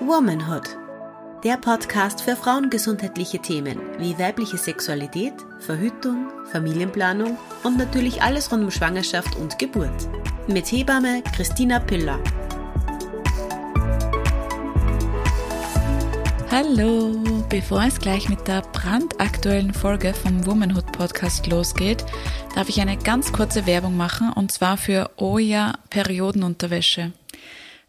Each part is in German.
Womanhood. Der Podcast für frauengesundheitliche Themen wie weibliche Sexualität, Verhütung, Familienplanung und natürlich alles rund um Schwangerschaft und Geburt. Mit Hebamme Christina Piller. Hallo! Bevor es gleich mit der brandaktuellen Folge vom Womanhood Podcast losgeht, darf ich eine ganz kurze Werbung machen und zwar für Oya Periodenunterwäsche.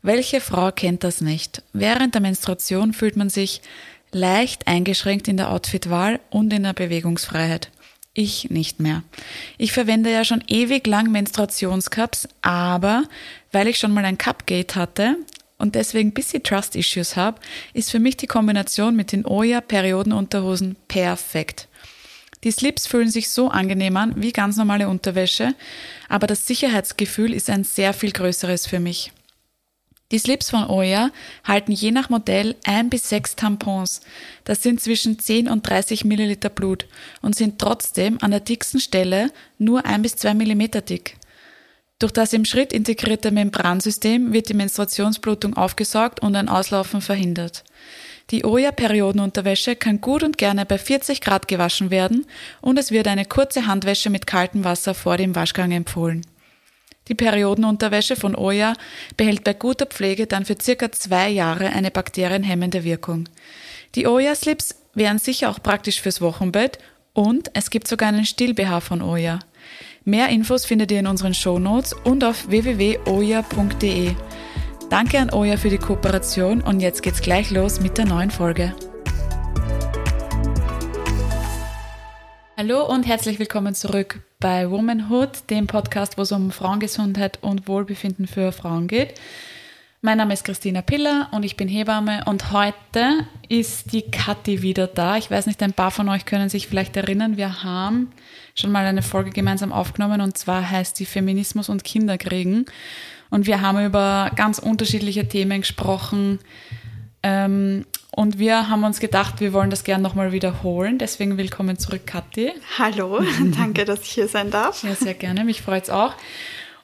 Welche Frau kennt das nicht? Während der Menstruation fühlt man sich leicht eingeschränkt in der Outfitwahl und in der Bewegungsfreiheit. Ich nicht mehr. Ich verwende ja schon ewig lang Menstruationscups, aber weil ich schon mal ein Cupgate hatte, und deswegen ein bisschen Trust Issues habe, ist für mich die Kombination mit den Oya Periodenunterhosen perfekt. Die Slips fühlen sich so angenehm an wie ganz normale Unterwäsche, aber das Sicherheitsgefühl ist ein sehr viel größeres für mich. Die Slips von Oya halten je nach Modell ein bis sechs Tampons. Das sind zwischen 10 und 30 Milliliter Blut und sind trotzdem an der dicksten Stelle nur ein bis zwei Millimeter dick. Durch das im Schritt integrierte Membransystem wird die Menstruationsblutung aufgesaugt und ein Auslaufen verhindert. Die Oya-Periodenunterwäsche kann gut und gerne bei 40 Grad gewaschen werden und es wird eine kurze Handwäsche mit kaltem Wasser vor dem Waschgang empfohlen. Die Periodenunterwäsche von Oya behält bei guter Pflege dann für circa zwei Jahre eine bakterienhemmende Wirkung. Die Oya-Slips wären sicher auch praktisch fürs Wochenbett und es gibt sogar einen Still-BH von Oya. Mehr Infos findet ihr in unseren Shownotes und auf www.oya.de. Danke an Oya für die Kooperation und jetzt geht's gleich los mit der neuen Folge. Hallo und herzlich willkommen zurück bei Womanhood, dem Podcast, wo es um Frauengesundheit und Wohlbefinden für Frauen geht. Mein Name ist Christina Piller und ich bin Hebamme und heute ist die Kathi wieder da. Ich weiß nicht, ein paar von euch können sich vielleicht erinnern, wir haben schon mal eine Folge gemeinsam aufgenommen und zwar heißt die Feminismus und Kinderkriegen. Und wir haben über ganz unterschiedliche Themen gesprochen. Ähm, und wir haben uns gedacht, wir wollen das gerne nochmal wiederholen. Deswegen willkommen zurück, Kathi. Hallo, danke, dass ich hier sein darf. Ja, sehr gerne, mich freut es auch.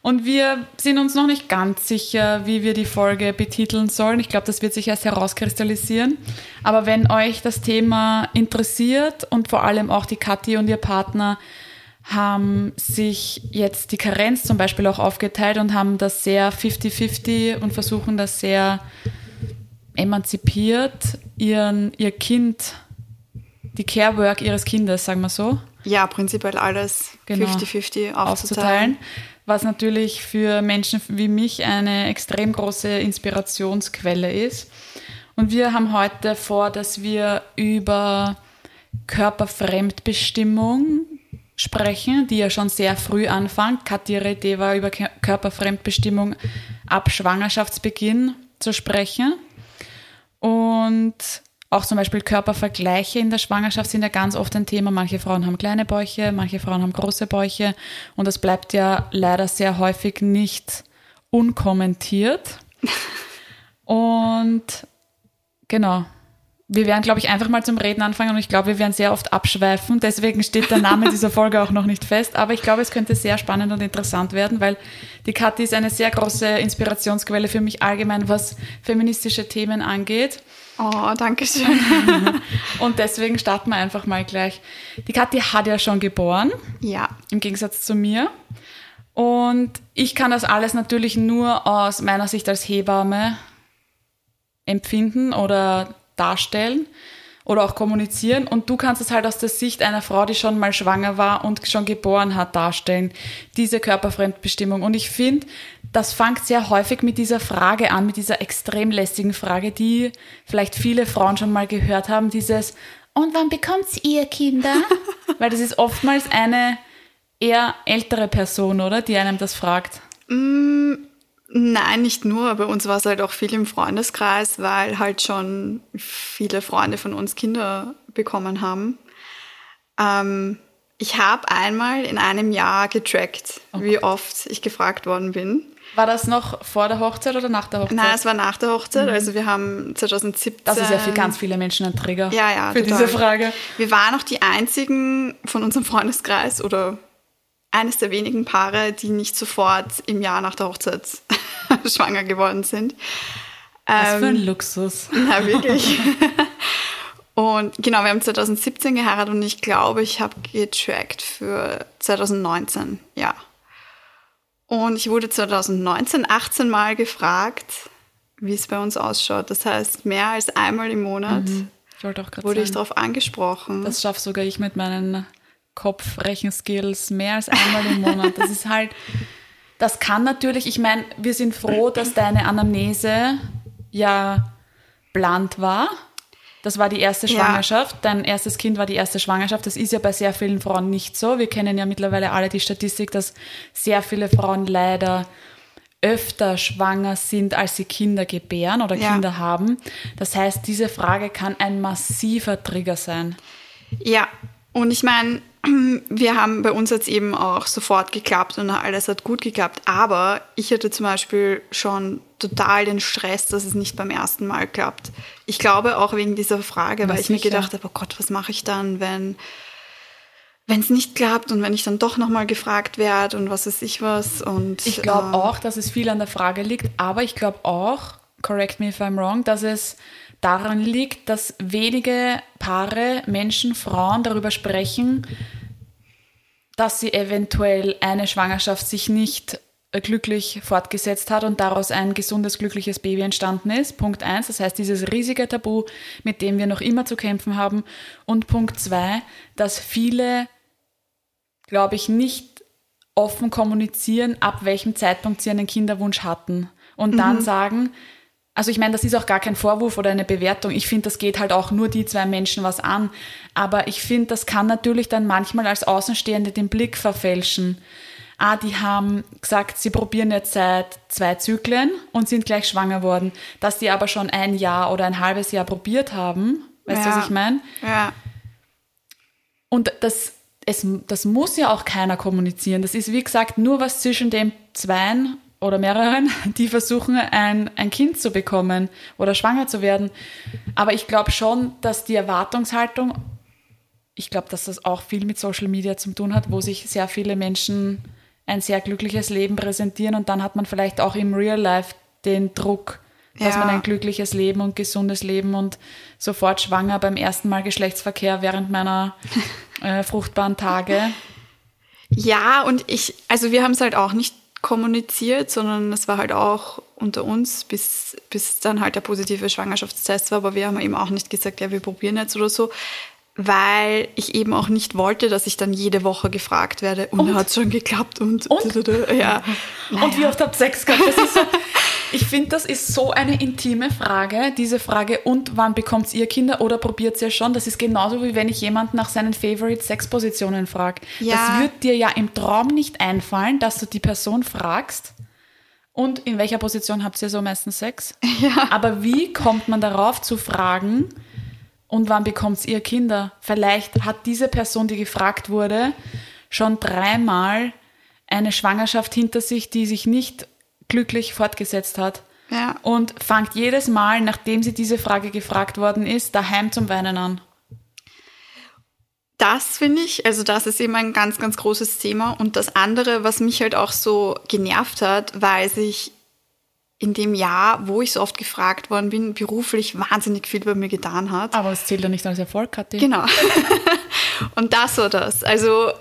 Und wir sind uns noch nicht ganz sicher, wie wir die Folge betiteln sollen. Ich glaube, das wird sich erst herauskristallisieren. Aber wenn euch das Thema interessiert und vor allem auch die Kathi und ihr Partner haben sich jetzt die Karenz zum Beispiel auch aufgeteilt und haben das sehr 50-50 und versuchen das sehr emanzipiert, ihren, ihr Kind, die Carework ihres Kindes, sagen wir so. Ja, prinzipiell alles 50-50 genau, aufzuteilen. aufzuteilen was natürlich für Menschen wie mich eine extrem große Inspirationsquelle ist. Und wir haben heute vor, dass wir über Körperfremdbestimmung sprechen, die ja schon sehr früh anfängt. Katja war über Körperfremdbestimmung ab Schwangerschaftsbeginn zu sprechen. Und auch zum Beispiel Körpervergleiche in der Schwangerschaft sind ja ganz oft ein Thema. Manche Frauen haben kleine Bäuche, manche Frauen haben große Bäuche und das bleibt ja leider sehr häufig nicht unkommentiert. Und genau, wir werden, glaube ich, einfach mal zum Reden anfangen und ich glaube, wir werden sehr oft abschweifen. Deswegen steht der Name dieser Folge auch noch nicht fest. Aber ich glaube, es könnte sehr spannend und interessant werden, weil die Kathi ist eine sehr große Inspirationsquelle für mich allgemein, was feministische Themen angeht. Oh, danke schön. und deswegen starten wir einfach mal gleich. Die Kathi hat ja schon geboren. Ja. Im Gegensatz zu mir. Und ich kann das alles natürlich nur aus meiner Sicht als Hebamme empfinden oder darstellen oder auch kommunizieren. Und du kannst es halt aus der Sicht einer Frau, die schon mal schwanger war und schon geboren hat, darstellen. Diese Körperfremdbestimmung. Und ich finde, das fängt sehr häufig mit dieser Frage an, mit dieser extrem lästigen Frage, die vielleicht viele Frauen schon mal gehört haben, dieses und wann bekommt ihr Kinder? Weil das ist oftmals eine eher ältere Person, oder, die einem das fragt. Mm, nein, nicht nur. Bei uns war es halt auch viel im Freundeskreis, weil halt schon viele Freunde von uns Kinder bekommen haben. Ähm, ich habe einmal in einem Jahr getrackt, oh wie oft ich gefragt worden bin. War das noch vor der Hochzeit oder nach der Hochzeit? Nein, es war nach der Hochzeit. Mhm. Also wir haben 2017. Das ist ja für ganz viele Menschen ein Trigger. Ja, ja. Für total. diese Frage. Wir waren auch die einzigen von unserem Freundeskreis oder eines der wenigen Paare, die nicht sofort im Jahr nach der Hochzeit schwanger geworden sind. Was für ein Ähm, Luxus. Na, wirklich. und genau, wir haben 2017 geheiratet und ich glaube, ich habe getrackt für 2019, ja. Und ich wurde 2019 18 Mal gefragt, wie es bei uns ausschaut. Das heißt, mehr als einmal im Monat Ich auch gerade wurde ich sagen, darauf angesprochen. das schaffe sogar ich mit meinen Kopfrechenskills mehr als einmal im Monat. Das ist halt, das kann natürlich, ich meine, wir sind froh, dass deine Anamnese ja bland war. Das war die erste Ja. Schwangerschaft. Dein erstes Kind war die erste Schwangerschaft. Das ist ja bei sehr vielen Frauen nicht so. Wir kennen ja mittlerweile alle die Statistik, dass sehr viele Frauen leider öfter schwanger sind, als sie Kinder gebären oder Ja. Kinder haben. Das heißt, diese Frage kann ein massiver Trigger sein. Ja, und ich meine, wir haben bei uns jetzt eben auch sofort geklappt und alles hat gut geklappt. Aber ich hatte zum Beispiel schon total den Stress, dass es nicht beim ersten Mal klappt. Ich glaube auch wegen dieser Frage, Na weil ich mir gedacht habe, oh Gott, was mache ich dann, wenn wenn es nicht klappt und wenn ich dann doch nochmal gefragt werde und was weiß ich was. Und, Ich glaube ähm, auch, dass es viel an der Frage liegt, aber ich glaube auch, correct me if I'm wrong, dass es daran liegt, dass wenige Paare, Menschen, Frauen darüber sprechen, dass sie eventuell eine Schwangerschaft sich nicht äh, glücklich fortgesetzt hat und daraus ein gesundes, glückliches Baby entstanden ist. Punkt eins, das heißt dieses riesige Tabu, mit dem wir noch immer zu kämpfen haben. Und Punkt zwei, dass viele, glaube ich, nicht offen kommunizieren, ab welchem Zeitpunkt sie einen Kinderwunsch hatten. Und dann sagen, also ich meine, das ist auch gar kein Vorwurf oder eine Bewertung. Ich finde, das geht halt auch nur die zwei Menschen was an. Aber ich finde, das kann natürlich dann manchmal als Außenstehende den Blick verfälschen. Ah, die haben gesagt, sie probieren jetzt seit zwei Zyklen und sind gleich schwanger worden. Dass die aber schon ein Jahr oder ein halbes Jahr probiert haben, weißt du, Ja. was ich meine? Ja, Und das, es, das muss ja auch keiner kommunizieren. Das ist, wie gesagt, nur was zwischen den Zweien oder mehreren, die versuchen, ein, ein Kind zu bekommen oder schwanger zu werden. Aber ich glaube schon, dass die Erwartungshaltung, ich glaube, dass das auch viel mit Social Media zu tun hat, wo sich sehr viele Menschen ein sehr glückliches Leben präsentieren und dann hat man vielleicht auch im Real Life den Druck, dass Ja. man ein glückliches Leben und gesundes Leben und sofort schwanger beim ersten Mal Geschlechtsverkehr während meiner äh, fruchtbaren Tage. Ja, und ich, also wir haben es halt auch nicht kommuniziert, sondern es war halt auch unter uns, bis, bis dann halt der positive Schwangerschaftstest war, aber wir haben eben auch nicht gesagt, ja, wir probieren jetzt oder so, weil ich eben auch nicht wollte, dass ich dann jede Woche gefragt werde, und, hat schon geklappt und, Und? ja. Und wie oft habt ihr Sex gehabt? So, ich finde, das ist so eine intime Frage, diese Frage, und wann bekommt ihr Kinder oder probiert ihr schon? Das ist genauso wie wenn ich jemanden nach seinen Favorite Sexpositionen frage. Ja. Das wird dir ja im Traum nicht einfallen, dass du die Person fragst. Und in welcher Position habt ihr so meistens Sex? Ja. Aber wie kommt man darauf zu fragen, und wann bekommt ihr Kinder? Vielleicht hat diese Person, die gefragt wurde, schon dreimal eine Schwangerschaft hinter sich, die sich nicht glücklich fortgesetzt hat. Ja. Und fängt jedes Mal, nachdem sie diese Frage gefragt worden ist, daheim zum Weinen an. Das finde ich, also das ist eben ein ganz, ganz großes Thema. Und das andere, was mich halt auch so genervt hat, weil sich in dem Jahr, wo ich so oft gefragt worden bin, beruflich wahnsinnig viel bei mir getan hat. Aber es zählt ja nicht als Erfolg, Kathi. Genau. und das war das. Also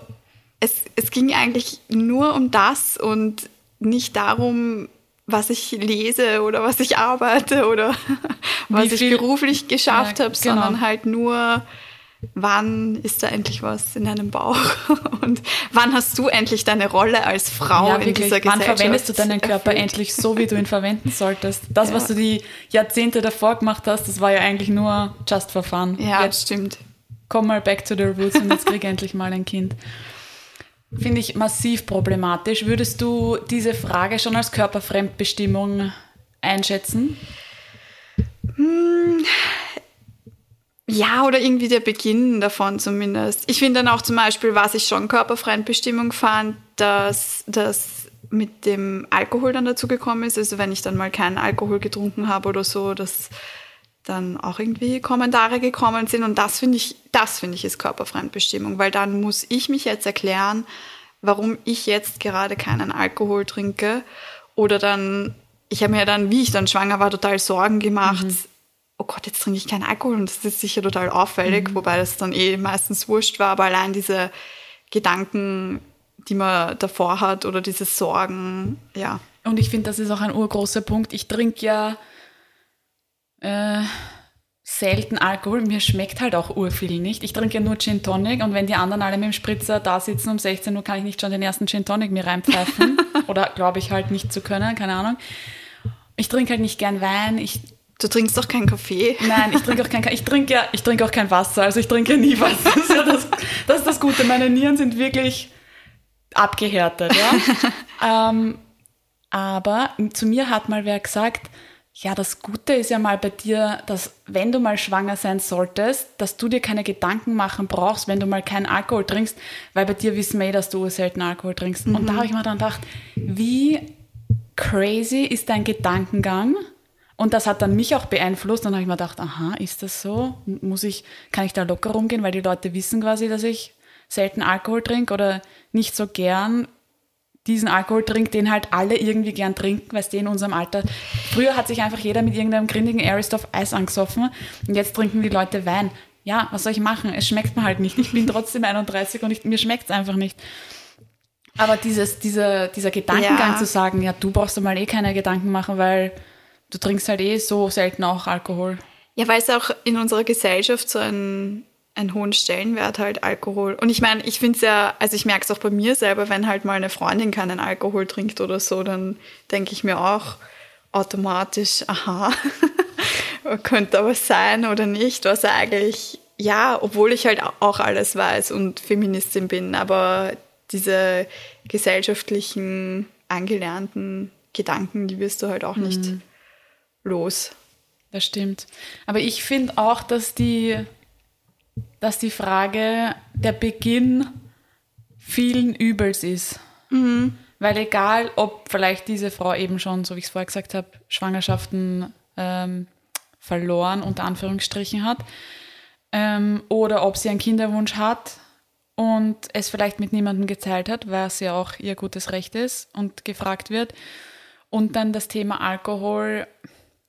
es, es ging eigentlich nur um das und nicht darum, was ich lese oder was ich arbeite oder was ich beruflich geschafft Ja, habe, genau. sondern halt nur, wann ist da endlich was in deinem Bauch und wann hast du endlich deine Rolle als Frau Ja, in wirklich. dieser Wann Gesellschaft verwendest du deinen Körper erfüllt? endlich so, wie du ihn verwenden solltest? Das, Ja. was du die Jahrzehnte davor gemacht hast, das war ja eigentlich nur just for fun. Ja, Jetzt stimmt. komm mal back to the roots und jetzt krieg endlich mal ein Kind. Finde ich massiv problematisch. Würdest du diese Frage schon als Körperfremdbestimmung einschätzen? Ja, oder irgendwie der Beginn davon zumindest. Ich finde dann auch zum Beispiel, was ich schon Körperfremdbestimmung fand, dass das mit dem Alkohol dann dazu gekommen ist. Also wenn ich dann mal keinen Alkohol getrunken habe oder so, dass dann auch irgendwie Kommentare gekommen sind. Und das finde ich, das finde ich ist Körperfremdbestimmung, weil dann muss ich mich jetzt erklären, warum ich jetzt gerade keinen Alkohol trinke. Oder dann ich habe mir dann, wie ich dann schwanger war, total Sorgen gemacht. Mhm. Oh Gott, jetzt trinke ich keinen Alkohol und das ist sicher total auffällig, mhm. wobei das dann eh meistens wurscht war, aber allein diese Gedanken, die man davor hat oder diese Sorgen, ja. Und ich finde, das ist auch ein urgroßer Punkt. Ich trinke ja äh, selten Alkohol. Mir schmeckt halt auch urviel nicht. Ich trinke ja nur Gin Tonic und wenn die anderen alle mit dem Spritzer da sitzen um 16 Uhr, kann ich nicht schon den ersten Gin Tonic mir reinpfeifen. Oder glaube ich halt nicht zu können, keine Ahnung. Ich trinke halt nicht gern Wein. Ich Du trinkst doch keinen Kaffee? Nein, ich trinke auch kein Ich trinke ja, ich trinke auch kein Wasser. Also ich trinke ja nie Wasser. Das ist, ja das, das, ist das Gute. Meine Nieren sind wirklich abgehärtet. Ja? ähm, aber zu mir hat mal wer gesagt, ja, das Gute ist ja mal bei dir, dass wenn du mal schwanger sein solltest, dass du dir keine Gedanken machen brauchst, wenn du mal keinen Alkohol trinkst, weil bei dir wissen wir eh, dass du selten Alkohol trinkst. Mhm. Und da habe ich mir dann gedacht, wie crazy ist dein Gedankengang? Und das hat dann mich auch beeinflusst. Dann habe ich mir gedacht, aha, ist das so? Muss ich, kann ich da locker rumgehen, weil die Leute wissen quasi, dass ich selten Alkohol trinke oder nicht so gern diesen Alkohol trinkt, den halt alle irgendwie gern trinken, weil es in unserem Alter. Früher hat sich einfach jeder mit irgendeinem grindigen Aristoff Eis angesoffen und jetzt trinken die Leute Wein. Ja, was soll ich machen? Es schmeckt mir halt nicht. Ich bin trotzdem 31 und ich, mir schmeckt es einfach nicht. Aber dieses, dieser, dieser Gedankengang ja. zu sagen, ja, du brauchst mal eh keine Gedanken machen, weil du trinkst halt eh so selten auch Alkohol. Ja, weil es auch in unserer Gesellschaft so ein einen hohen Stellenwert halt Alkohol. Und ich meine, ich finde es ja, also ich merke es auch bei mir selber, wenn halt mal eine Freundin keinen Alkohol trinkt oder so, dann denke ich mir auch automatisch, aha, könnte aber sein oder nicht, was eigentlich, ja, obwohl ich halt auch alles weiß und Feministin bin, aber diese gesellschaftlichen, angelernten Gedanken, die wirst du halt auch nicht mhm. Los. Das stimmt. Aber ich finde auch, dass die dass die Frage der Beginn vielen Übels ist. Mhm. Weil egal, ob vielleicht diese Frau eben schon, so wie ich es vorher gesagt habe, Schwangerschaften ähm, verloren, unter Anführungsstrichen hat, ähm, oder ob sie einen Kinderwunsch hat und es vielleicht mit niemandem geteilt hat, was ja auch ihr gutes Recht ist und gefragt wird. Und dann das Thema Alkohol,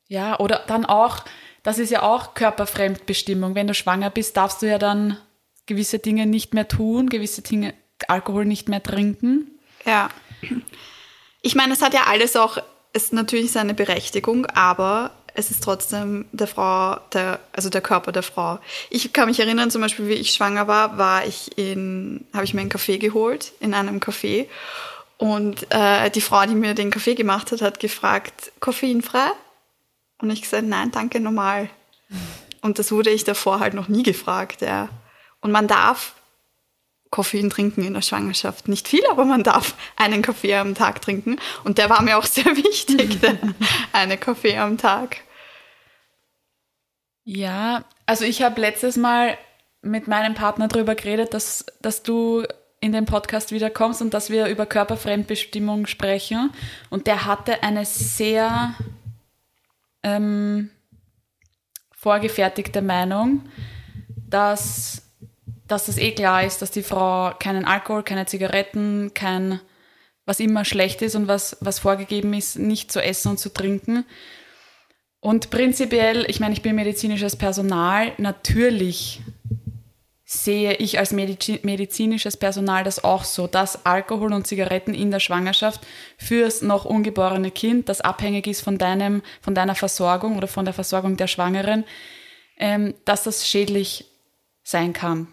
ja, oder dann auch, das ist ja auch Körperfremdbestimmung. Wenn du schwanger bist, darfst du ja dann gewisse Dinge nicht mehr tun, gewisse Dinge, Alkohol nicht mehr trinken. Ja. Ich meine, es hat ja alles auch, ist natürlich seine Berechtigung, aber es ist trotzdem der Frau, der, also der Körper der Frau. Ich kann mich erinnern, zum Beispiel, wie ich schwanger war, war ich in, habe ich mir einen Kaffee geholt in einem Café und äh, die Frau, die mir den Kaffee gemacht hat, hat gefragt, koffeinfrei? Und ich gesagt, nein, danke, normal. Und das wurde ich davor halt noch nie gefragt, ja. Und man darf Koffein trinken in der Schwangerschaft. Nicht viel, aber man darf einen Kaffee am Tag trinken. Und der war mir auch sehr wichtig, der eine Kaffee am Tag. Ja, also ich habe letztes Mal mit meinem Partner darüber geredet, dass, dass du in den Podcast wiederkommst und dass wir über Körperfremdbestimmung sprechen. Und der hatte eine sehr ähm, vorgefertigte Meinung, dass, dass das eh klar ist, dass die Frau keinen Alkohol, keine Zigaretten, kein was immer schlecht ist und was, was vorgegeben ist, nicht zu essen und zu trinken. Und prinzipiell, ich meine, ich bin medizinisches Personal, natürlich sehe ich als medizinisches Personal das auch so, dass Alkohol und Zigaretten in der Schwangerschaft fürs noch ungeborene Kind, das abhängig ist von, deinem, von deiner Versorgung oder von der Versorgung der Schwangeren, ähm, dass das schädlich sein kann.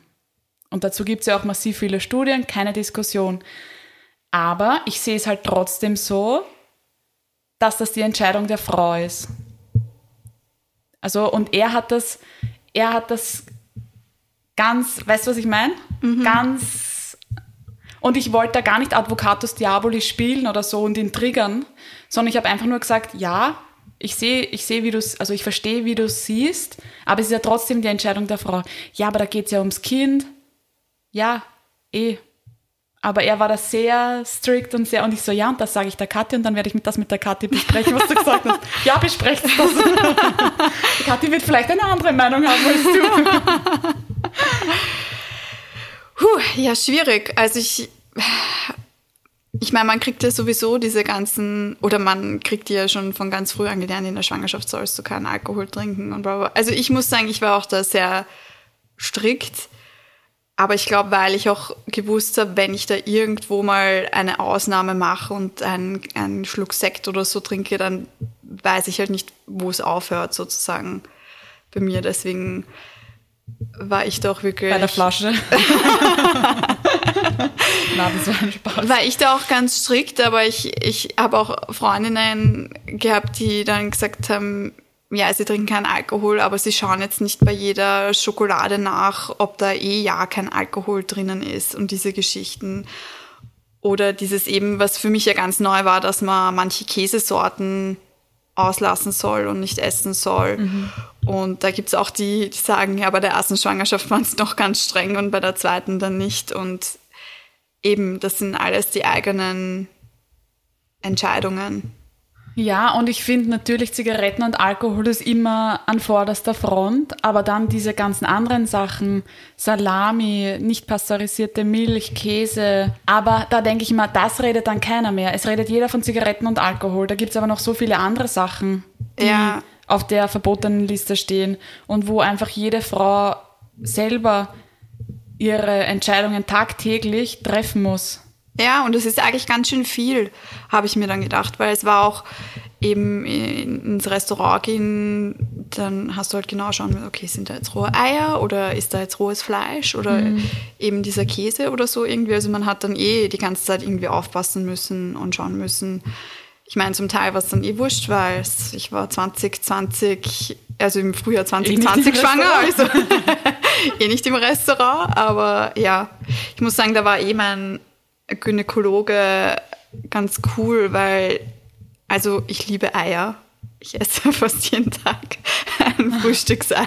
Und dazu gibt es ja auch massiv viele Studien, keine Diskussion. Aber ich sehe es halt trotzdem so, dass das die Entscheidung der Frau ist. Also, und er hat das, er hat das ganz, weißt du, was ich meine? Mhm. Ganz. Und ich wollte da gar nicht Advocatus Diaboli spielen oder so und ihn triggern, sondern ich habe einfach nur gesagt, ja, ich sehe, ich sehe, wie du also ich verstehe, wie du es siehst, aber es ist ja trotzdem die Entscheidung der Frau. Ja, aber da geht es ja ums Kind. Ja, eh. Aber er war da sehr strikt und sehr, und ich so, ja, und das sage ich der Kathi und dann werde ich das mit der Kathi besprechen, was du gesagt hast. Ja, besprecht das. die Kathi wird vielleicht eine andere Meinung haben als du. Puh, ja, schwierig. Also ich, ich meine, man kriegt ja sowieso diese ganzen, oder man kriegt ja schon von ganz früh an gelernt, in der Schwangerschaft sollst du keinen Alkohol trinken und bla bla. Also ich muss sagen, ich war auch da sehr strikt. Aber ich glaube, weil ich auch gewusst habe, wenn ich da irgendwo mal eine Ausnahme mache und einen, einen Schluck Sekt oder so trinke, dann weiß ich halt nicht, wo es aufhört, sozusagen bei mir. Deswegen war ich doch wirklich. Bei der Flasche. Na, das war ein Spaß. War ich da auch ganz strikt, aber ich, ich habe auch Freundinnen gehabt, die dann gesagt haben, ja, sie trinken keinen Alkohol, aber sie schauen jetzt nicht bei jeder Schokolade nach, ob da eh ja kein Alkohol drinnen ist und diese Geschichten. Oder dieses eben, was für mich ja ganz neu war, dass man manche Käsesorten auslassen soll und nicht essen soll. Mhm. Und da gibt es auch die, die sagen, ja, bei der ersten Schwangerschaft waren es noch ganz streng und bei der zweiten dann nicht. Und eben, das sind alles die eigenen Entscheidungen. Ja, und ich finde natürlich Zigaretten und Alkohol ist immer an vorderster Front, aber dann diese ganzen anderen Sachen, Salami, nicht pasteurisierte Milch, Käse, aber da denke ich mal, das redet dann keiner mehr. Es redet jeder von Zigaretten und Alkohol. Da gibt es aber noch so viele andere Sachen, die ja. auf der verbotenen Liste stehen und wo einfach jede Frau selber ihre Entscheidungen tagtäglich treffen muss. Ja, und das ist eigentlich ganz schön viel, habe ich mir dann gedacht, weil es war auch eben ins Restaurant gehen, dann hast du halt genau schauen, okay, sind da jetzt rohe Eier oder ist da jetzt rohes Fleisch oder mhm. eben dieser Käse oder so irgendwie. Also man hat dann eh die ganze Zeit irgendwie aufpassen müssen und schauen müssen. Ich meine, zum Teil war es dann eh wurscht, weil ich war 2020, also im Frühjahr 2020 eh schwanger, also eh nicht im Restaurant, aber ja, ich muss sagen, da war eh mein Gynäkologe ganz cool, weil, also ich liebe Eier. Ich esse fast jeden Tag ein Frühstücksei.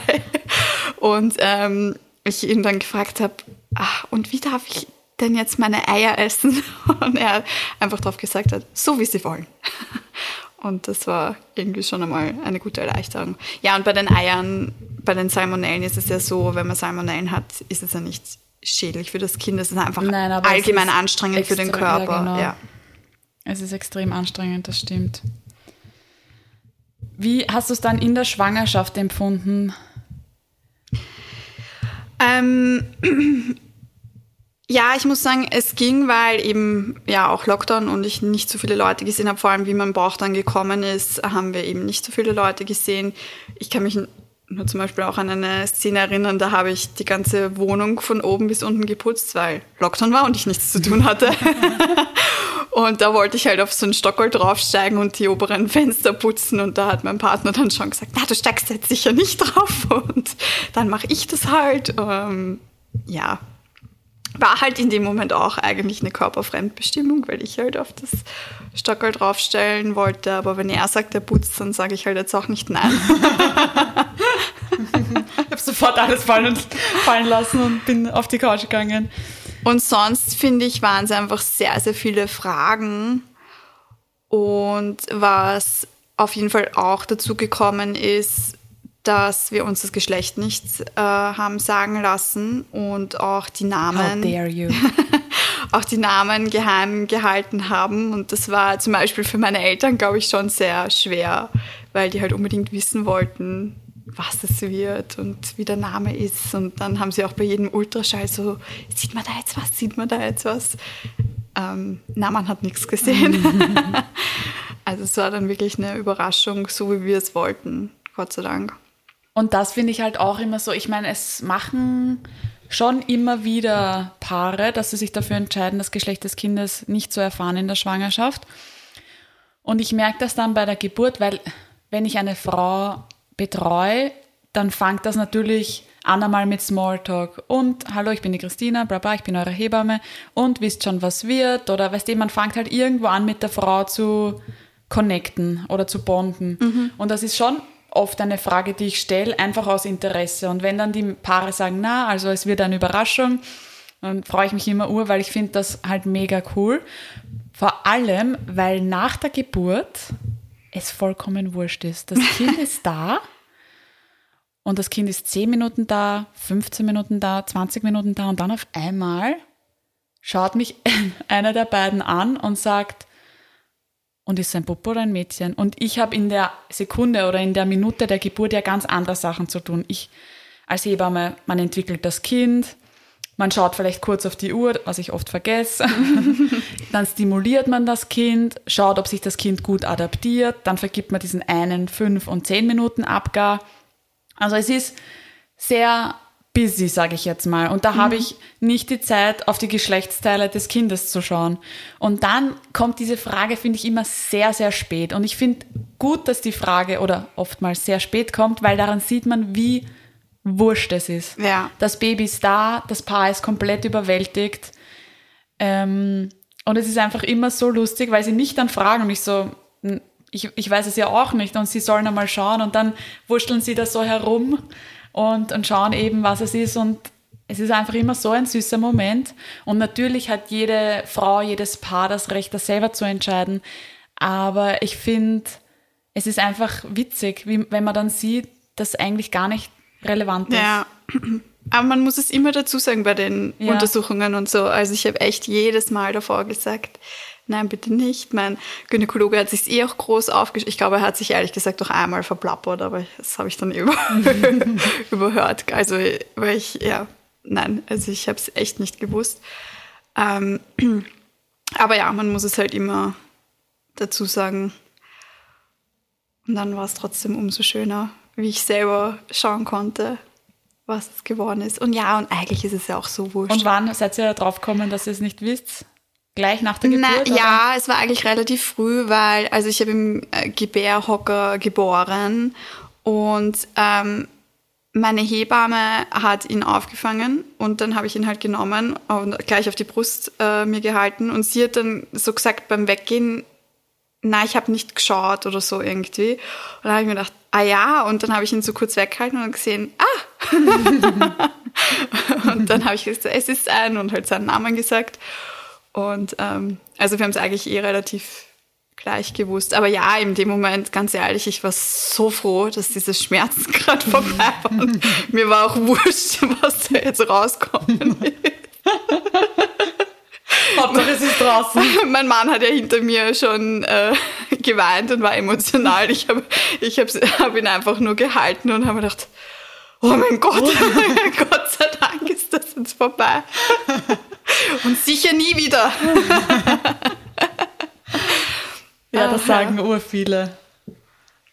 Und ähm, ich ihn dann gefragt habe, ach, und wie darf ich denn jetzt meine Eier essen? Und er einfach darauf gesagt hat, so wie sie wollen. Und das war irgendwie schon einmal eine gute Erleichterung. Ja, und bei den Eiern, bei den Salmonellen ist es ja so, wenn man Salmonellen hat, ist es ja nicht schädlich für das Kind. Es ist einfach Nein, allgemein ist anstrengend extra, für den Körper. Ja, genau. ja. Es ist extrem anstrengend, das stimmt. Wie hast du es dann in der Schwangerschaft empfunden? Ähm, ja, ich muss sagen, es ging, weil eben ja auch Lockdown und ich nicht so viele Leute gesehen habe. Vor allem, wie mein Bauch dann gekommen ist, haben wir eben nicht so viele Leute gesehen. Ich kann mich nur zum Beispiel auch an eine Szene erinnern, da habe ich die ganze Wohnung von oben bis unten geputzt, weil Lockdown war und ich nichts zu tun hatte. und da wollte ich halt auf so einen Stockerl draufsteigen und die oberen Fenster putzen und da hat mein Partner dann schon gesagt, na, du steigst jetzt sicher nicht drauf und dann mache ich das halt. Ähm, ja, war halt in dem Moment auch eigentlich eine Körperfremdbestimmung, weil ich halt auf das Stockerl draufstellen wollte. Aber wenn er sagt, er putzt, dann sage ich halt jetzt auch nicht nein. ich habe sofort alles fallen, fallen lassen und bin auf die Couch gegangen. Und sonst finde ich, waren es einfach sehr, sehr viele Fragen. Und was auf jeden Fall auch dazu gekommen ist, dass wir uns das Geschlecht nicht äh, haben sagen lassen und auch die Namen. How dare you. auch die Namen geheim gehalten haben. Und das war zum Beispiel für meine Eltern, glaube ich, schon sehr schwer, weil die halt unbedingt wissen wollten, was es wird und wie der Name ist. Und dann haben sie auch bei jedem Ultraschall so, sieht man da jetzt was, sieht man da jetzt was? Ähm, na, man hat nichts gesehen. also es war dann wirklich eine Überraschung, so wie wir es wollten, Gott sei Dank. Und das finde ich halt auch immer so, ich meine, es machen schon immer wieder Paare, dass sie sich dafür entscheiden, das Geschlecht des Kindes nicht zu erfahren in der Schwangerschaft. Und ich merke das dann bei der Geburt, weil wenn ich eine Frau betreue, dann fängt das natürlich an einmal mit Smalltalk. Und hallo, ich bin die Christina, bla bla, ich bin eure Hebamme und wisst schon, was wird. Oder weißt du, man fängt halt irgendwo an, mit der Frau zu connecten oder zu bonden. Mhm. Und das ist schon oft eine Frage, die ich stelle, einfach aus Interesse. Und wenn dann die Paare sagen, na, also es wird eine Überraschung, dann freue ich mich immer ur, weil ich finde das halt mega cool. Vor allem, weil nach der Geburt es vollkommen wurscht ist. Das Kind ist da und das Kind ist 10 Minuten da, 15 Minuten da, 20 Minuten da und dann auf einmal schaut mich einer der beiden an und sagt, und ist ein Bub oder ein Mädchen? Und ich habe in der Sekunde oder in der Minute der Geburt ja ganz andere Sachen zu tun. Ich als Hebamme, man entwickelt das Kind, man schaut vielleicht kurz auf die Uhr, was ich oft vergesse. dann stimuliert man das Kind, schaut, ob sich das Kind gut adaptiert. Dann vergibt man diesen einen fünf und zehn Minuten Abgar. Also es ist sehr busy, sage ich jetzt mal. Und da mhm. habe ich nicht die Zeit, auf die Geschlechtsteile des Kindes zu schauen. Und dann kommt diese Frage, finde ich, immer sehr, sehr spät. Und ich finde gut, dass die Frage oder oftmals sehr spät kommt, weil daran sieht man, wie wurscht es ist. Ja. Das Baby ist da, das Paar ist komplett überwältigt. Ähm, und es ist einfach immer so lustig, weil sie mich dann fragen und ich so, ich, ich weiß es ja auch nicht und sie sollen einmal schauen und dann wurschteln sie da so herum und, und schauen eben, was es ist und es ist einfach immer so ein süßer Moment und natürlich hat jede Frau, jedes Paar das Recht, das selber zu entscheiden, aber ich finde, es ist einfach witzig, wie, wenn man dann sieht, dass eigentlich gar nicht relevant ist. Ja. Aber man muss es immer dazu sagen bei den ja. Untersuchungen und so. Also ich habe echt jedes Mal davor gesagt, nein, bitte nicht. Mein Gynäkologe hat sich eh auch groß aufgeschrieben. Ich glaube, er hat sich ehrlich gesagt auch einmal verplappert, aber das habe ich dann über überhört. Also, weil ich, ja, nein, also ich habe es echt nicht gewusst. Ähm, aber ja, man muss es halt immer dazu sagen. Und dann war es trotzdem umso schöner, wie ich selber schauen konnte, was es geworden ist. Und ja, und eigentlich ist es ja auch so wurscht. Und wann seid ihr drauf gekommen, dass ihr es nicht wisst? Gleich nach der Geburt? Na, ja, es war eigentlich relativ früh, weil, also ich habe im äh, Gebärhocker geboren und ähm, meine Hebamme hat ihn aufgefangen und dann habe ich ihn halt genommen und gleich auf die Brust äh, mir gehalten und sie hat dann so gesagt beim Weggehen, na, ich habe nicht geschaut oder so irgendwie. Und dann habe ich mir gedacht, ah ja, und dann habe ich ihn so kurz weggehalten und gesehen, ah. und dann habe ich gesagt, es ist ein und halt seinen Namen gesagt. Und ähm, also wir haben es eigentlich eh relativ gleich gewusst. Aber ja, in dem Moment, ganz ehrlich, ich war so froh, dass diese Schmerzen gerade vorbei waren. Mir war auch wurscht, was da jetzt rauskommen ist. Hauptsache es ist draußen. Mein Mann hat ja hinter mir schon äh, geweint und war emotional. Ich habe ich hab, hab ihn einfach nur gehalten und habe gedacht, oh mein Gott, Gott sei Dank ist das jetzt vorbei. Und sicher nie wieder. ja, das sagen ur viele.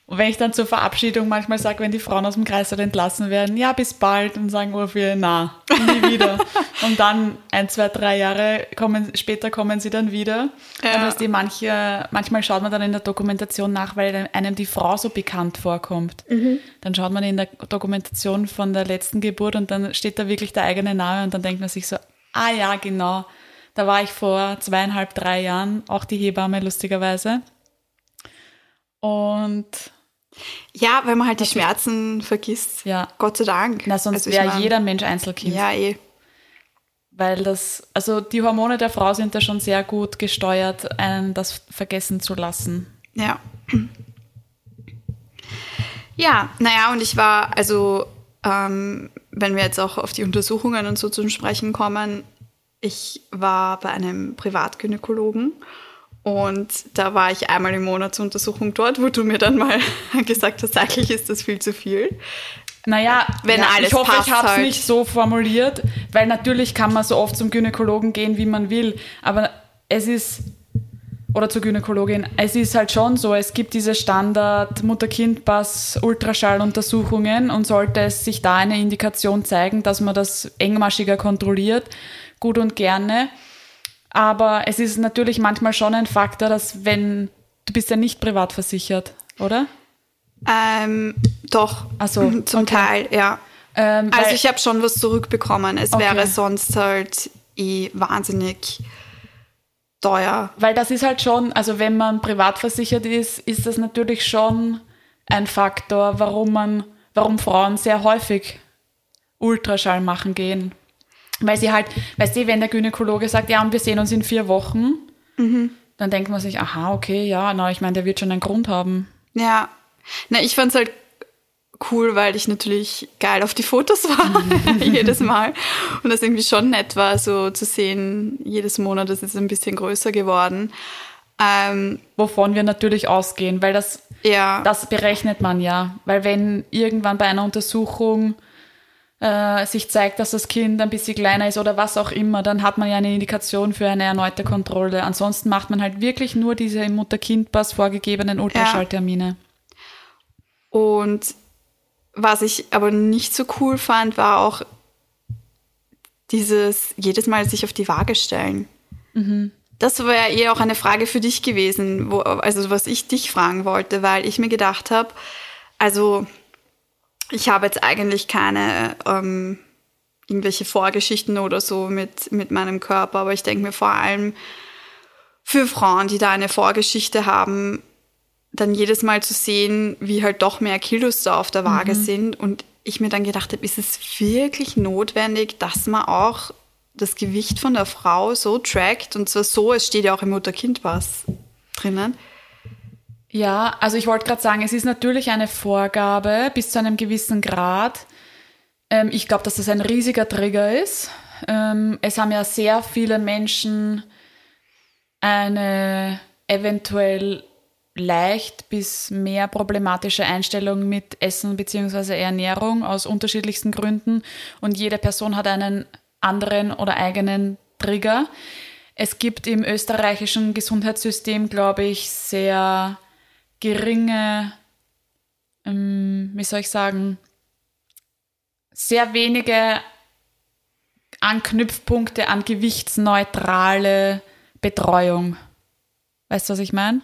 Und wenn ich dann zur Verabschiedung manchmal sage, wenn die Frauen aus dem Kreis entlassen werden, ja, bis bald, und sagen ur viele, na, nie wieder. und dann ein, zwei, drei Jahre kommen, später kommen sie dann wieder. Ja. Und die manche, manchmal schaut man dann in der Dokumentation nach, weil einem die Frau so bekannt vorkommt. Mhm. Dann schaut man in der Dokumentation von der letzten Geburt und dann steht da wirklich der eigene Name und dann denkt man sich so, ah ja, genau, da war ich vor zweieinhalb, drei Jahren, auch die Hebamme lustigerweise. Und ja, weil man halt die Schmerzen vergisst. Ja. Gott sei Dank. Na, sonst also wäre mein, jeder Mensch Einzelkind. Ja, eh. Weil das, also die Hormone der Frau sind da schon sehr gut gesteuert, einen das vergessen zu lassen. Ja. Ja, naja, und ich war, also, ähm, wenn wir jetzt auch auf die Untersuchungen und so zu sprechen kommen, ich war bei einem Privatgynäkologen und da war ich einmal im Monat zur Untersuchung dort, wo du mir dann mal gesagt hast, eigentlich ist das viel zu viel. Naja, wenn ja, alles ich hoffe, passt ich habe es halt. nicht so formuliert, weil natürlich kann man so oft zum Gynäkologen gehen, wie man will, aber es ist oder zur Gynäkologin. Es ist halt schon so, es gibt diese Standard Mutter-Kind-Pass Ultraschalluntersuchungen und sollte es sich da eine Indikation zeigen, dass man das engmaschiger kontrolliert, gut und gerne. Aber es ist natürlich manchmal schon ein Faktor, dass wenn, du bist ja nicht privat versichert, oder? Ähm, doch, so, zum okay. Teil, ja. Ähm, also ich habe schon was zurückbekommen. Es okay. wäre sonst halt eh wahnsinnig teuer. Weil das ist halt schon, also wenn man privat versichert ist, ist das natürlich schon ein Faktor, warum man, warum Frauen sehr häufig Ultraschall machen gehen. Weil sie halt, weißt du, wenn der Gynäkologe sagt, ja, und wir sehen uns in vier Wochen, mhm. dann denkt man sich, aha, okay, ja, na, ich meine, der wird schon einen Grund haben. Ja. Na, ich fand es halt cool, weil ich natürlich geil auf die Fotos war jedes Mal und das irgendwie schon nett war, so zu sehen, jedes Monat ist es ein bisschen größer geworden. Ähm, Wovon wir natürlich ausgehen, weil das, ja. das berechnet man ja. Weil wenn irgendwann bei einer Untersuchung äh, sich zeigt, dass das Kind ein bisschen kleiner ist oder was auch immer, dann hat man ja eine Indikation für eine erneute Kontrolle. Ansonsten macht man halt wirklich nur diese im Mutter-Kind-Pass vorgegebenen Ultraschalltermine. Ja. Und was ich aber nicht so cool fand, war auch dieses jedes Mal sich auf die Waage stellen. Mhm. Das wäre ja eher auch eine Frage für dich gewesen, wo, also was ich dich fragen wollte, weil ich mir gedacht habe, also ich habe jetzt eigentlich keine ähm, irgendwelche Vorgeschichten oder so mit, mit meinem Körper, aber ich denke mir vor allem für Frauen, die da eine Vorgeschichte haben, dann jedes Mal zu sehen, wie halt doch mehr Kilos da auf der Waage mhm. sind und ich mir dann gedacht habe, ist es wirklich notwendig, dass man auch das Gewicht von der Frau so trackt und zwar so, es steht ja auch im Mutter-Kind-Pass drinnen. Ja, also ich wollte gerade sagen, es ist natürlich eine Vorgabe bis zu einem gewissen Grad. Ähm, ich glaube, dass das ein riesiger Trigger ist. Ähm, es haben ja sehr viele Menschen eine eventuell leicht bis mehr problematische Einstellung mit Essen bzw. Ernährung aus unterschiedlichsten Gründen und jede Person hat einen anderen oder eigenen Trigger. Es gibt im österreichischen Gesundheitssystem, glaube ich, sehr geringe, ähm, wie soll ich sagen, sehr wenige Anknüpfpunkte an gewichtsneutrale Betreuung. Weißt du, was ich meine?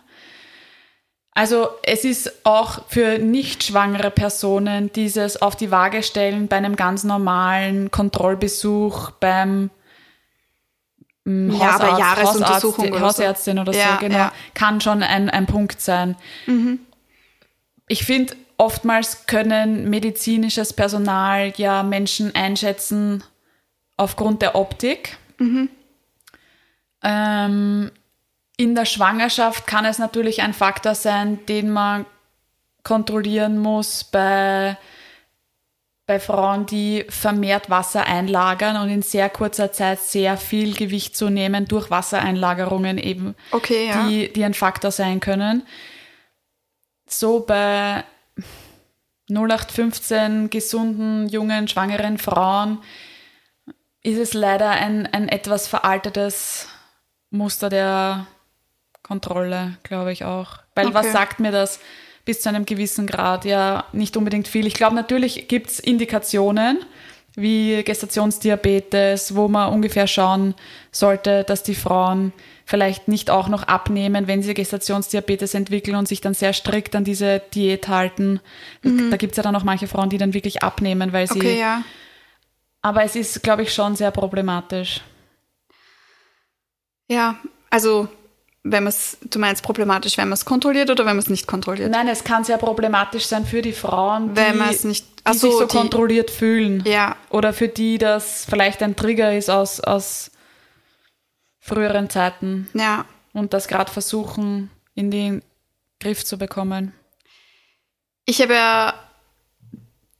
Also es ist auch für nicht schwangere Personen dieses auf die Waage stellen bei einem ganz normalen Kontrollbesuch beim mm, ja, Hausarzt, bei Jahresuntersuchung Hausarzt, Hausärztin oder so, ja, genau, ja. kann schon ein, ein Punkt sein. Mhm. Ich finde, oftmals können medizinisches Personal ja Menschen einschätzen aufgrund der Optik. Mhm. Ähm, in der Schwangerschaft kann es natürlich ein Faktor sein, den man kontrollieren muss bei, bei Frauen, die vermehrt Wasser einlagern und in sehr kurzer Zeit sehr viel Gewicht zunehmen durch Wassereinlagerungen eben, okay, ja. die, die ein Faktor sein können. So bei 0815 gesunden, jungen, schwangeren Frauen ist es leider ein, ein etwas veraltetes Muster der Kontrolle, glaube ich auch. Weil okay. was sagt mir das bis zu einem gewissen Grad? Ja, nicht unbedingt viel. Ich glaube, natürlich gibt es Indikationen wie Gestationsdiabetes, wo man ungefähr schauen sollte, dass die Frauen vielleicht nicht auch noch abnehmen, wenn sie Gestationsdiabetes entwickeln und sich dann sehr strikt an diese Diät halten. Mhm. Da gibt es ja dann auch manche Frauen, die dann wirklich abnehmen, weil sie. Okay, ja. Aber es ist, glaube ich, schon sehr problematisch. Ja, also wenn man es, du meinst problematisch, wenn man es kontrolliert oder wenn man es nicht kontrolliert? Nein, es kann sehr problematisch sein für die Frauen, wenn die, nicht, die so, sich so die, kontrolliert fühlen. Ja. Oder für die das vielleicht ein Trigger ist aus, aus früheren Zeiten. Ja. Und das gerade versuchen, in den Griff zu bekommen. Ich habe ja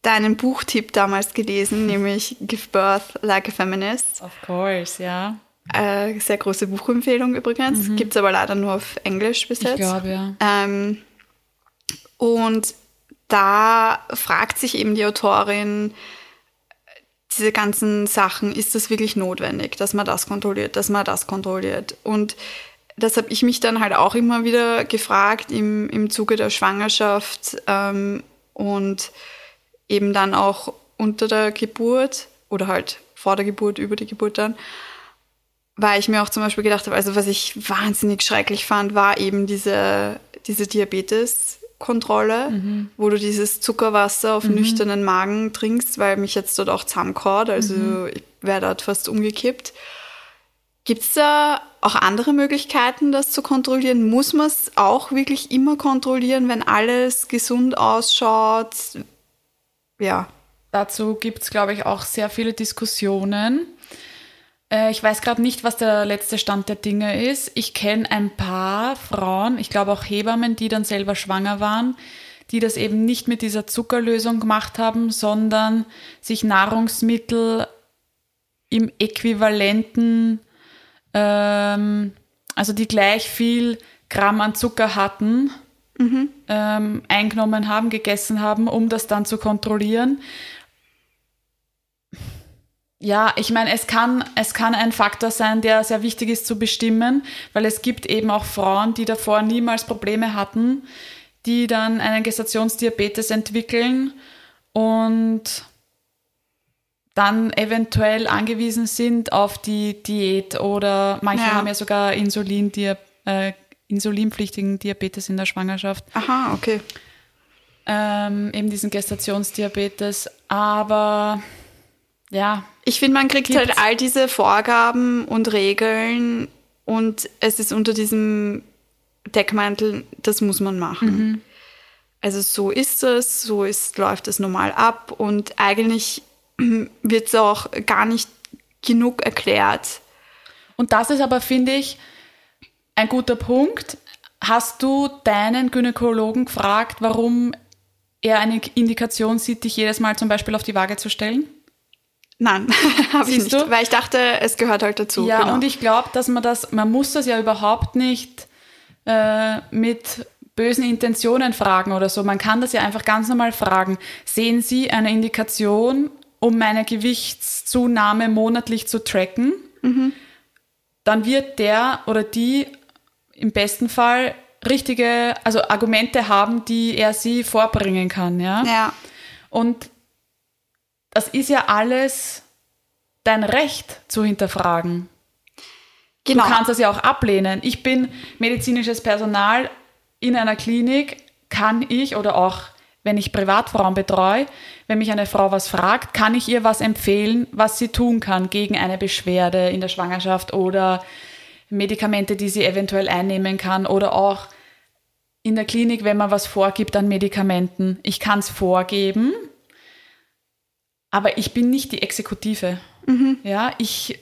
deinen Buchtipp damals gelesen, nämlich Give Birth Like a Feminist. Of course, ja. Äh, sehr große Buchempfehlung übrigens. Mhm. Gibt es aber leider nur auf Englisch bis jetzt. Ich glaube, ja. Ähm, und da fragt sich eben die Autorin, diese ganzen Sachen, ist das wirklich notwendig, dass man das kontrolliert, dass man das kontrolliert? Und das habe ich mich dann halt auch immer wieder gefragt im, im Zuge der Schwangerschaft ähm, und eben dann auch unter der Geburt oder halt vor der Geburt, über die Geburt dann weil ich mir auch zum Beispiel gedacht habe, also was ich wahnsinnig schrecklich fand, war eben diese, diese Diabeteskontrolle, mhm. wo du dieses Zuckerwasser auf mhm. nüchternen Magen trinkst, weil mich jetzt dort auch zusammenkaut, also mhm. ich wäre dort fast umgekippt. Gibt es da auch andere Möglichkeiten, das zu kontrollieren? Muss man es auch wirklich immer kontrollieren, wenn alles gesund ausschaut? Ja. Dazu gibt es, glaube ich, auch sehr viele Diskussionen. Äh, ich weiß gerade nicht, was der letzte Stand der Dinge ist. Ich kenne ein paar Frauen, ich glaube auch Hebammen, die dann selber schwanger waren, die das eben nicht mit dieser Zuckerlösung gemacht haben, sondern sich Nahrungsmittel im äquivalenten, ähm, also die gleich viel Gramm an Zucker hatten, mhm. ähm, eingenommen haben, gegessen haben, um das dann zu kontrollieren. Ja, ich meine, es kann, es kann ein Faktor sein, der sehr wichtig ist zu bestimmen, weil es gibt eben auch Frauen, die davor niemals Probleme hatten, die dann einen Gestationsdiabetes entwickeln und dann eventuell angewiesen sind auf die Diät oder manche ja. haben ja sogar Insulin, äh, insulinpflichtigen Diabetes in der Schwangerschaft. Aha, okay. Ähm, eben diesen Gestationsdiabetes. Aber ja. Ich finde, man kriegt halt all diese Vorgaben und Regeln und es ist unter diesem Deckmantel, das muss man machen. Mhm. Also so ist es, so ist, läuft es normal ab und eigentlich wird es auch gar nicht genug erklärt. Und das ist aber, finde ich, ein guter Punkt. Hast du deinen Gynäkologen gefragt, warum er eine Indikation sieht, dich jedes Mal zum Beispiel auf die Waage zu stellen? Nein, habe ich nicht, du? weil ich dachte, es gehört halt dazu. Ja, genau. und ich glaube, dass man das, man muss das ja überhaupt nicht äh, mit bösen Intentionen fragen oder so. Man kann das ja einfach ganz normal fragen. Sehen Sie eine Indikation, um meine Gewichtszunahme monatlich zu tracken? Mhm. Dann wird der oder die im besten Fall richtige, also Argumente haben, die er sie vorbringen kann, ja. Ja. Und das ist ja alles dein Recht zu hinterfragen. Genau. Du kannst das ja auch ablehnen. Ich bin medizinisches Personal in einer Klinik, kann ich oder auch wenn ich Privatfrauen betreue, wenn mich eine Frau was fragt, kann ich ihr was empfehlen, was sie tun kann gegen eine Beschwerde in der Schwangerschaft oder Medikamente, die sie eventuell einnehmen kann oder auch in der Klinik, wenn man was vorgibt an Medikamenten. Ich kann es vorgeben, aber ich bin nicht die Exekutive. Mhm. Ja, ich,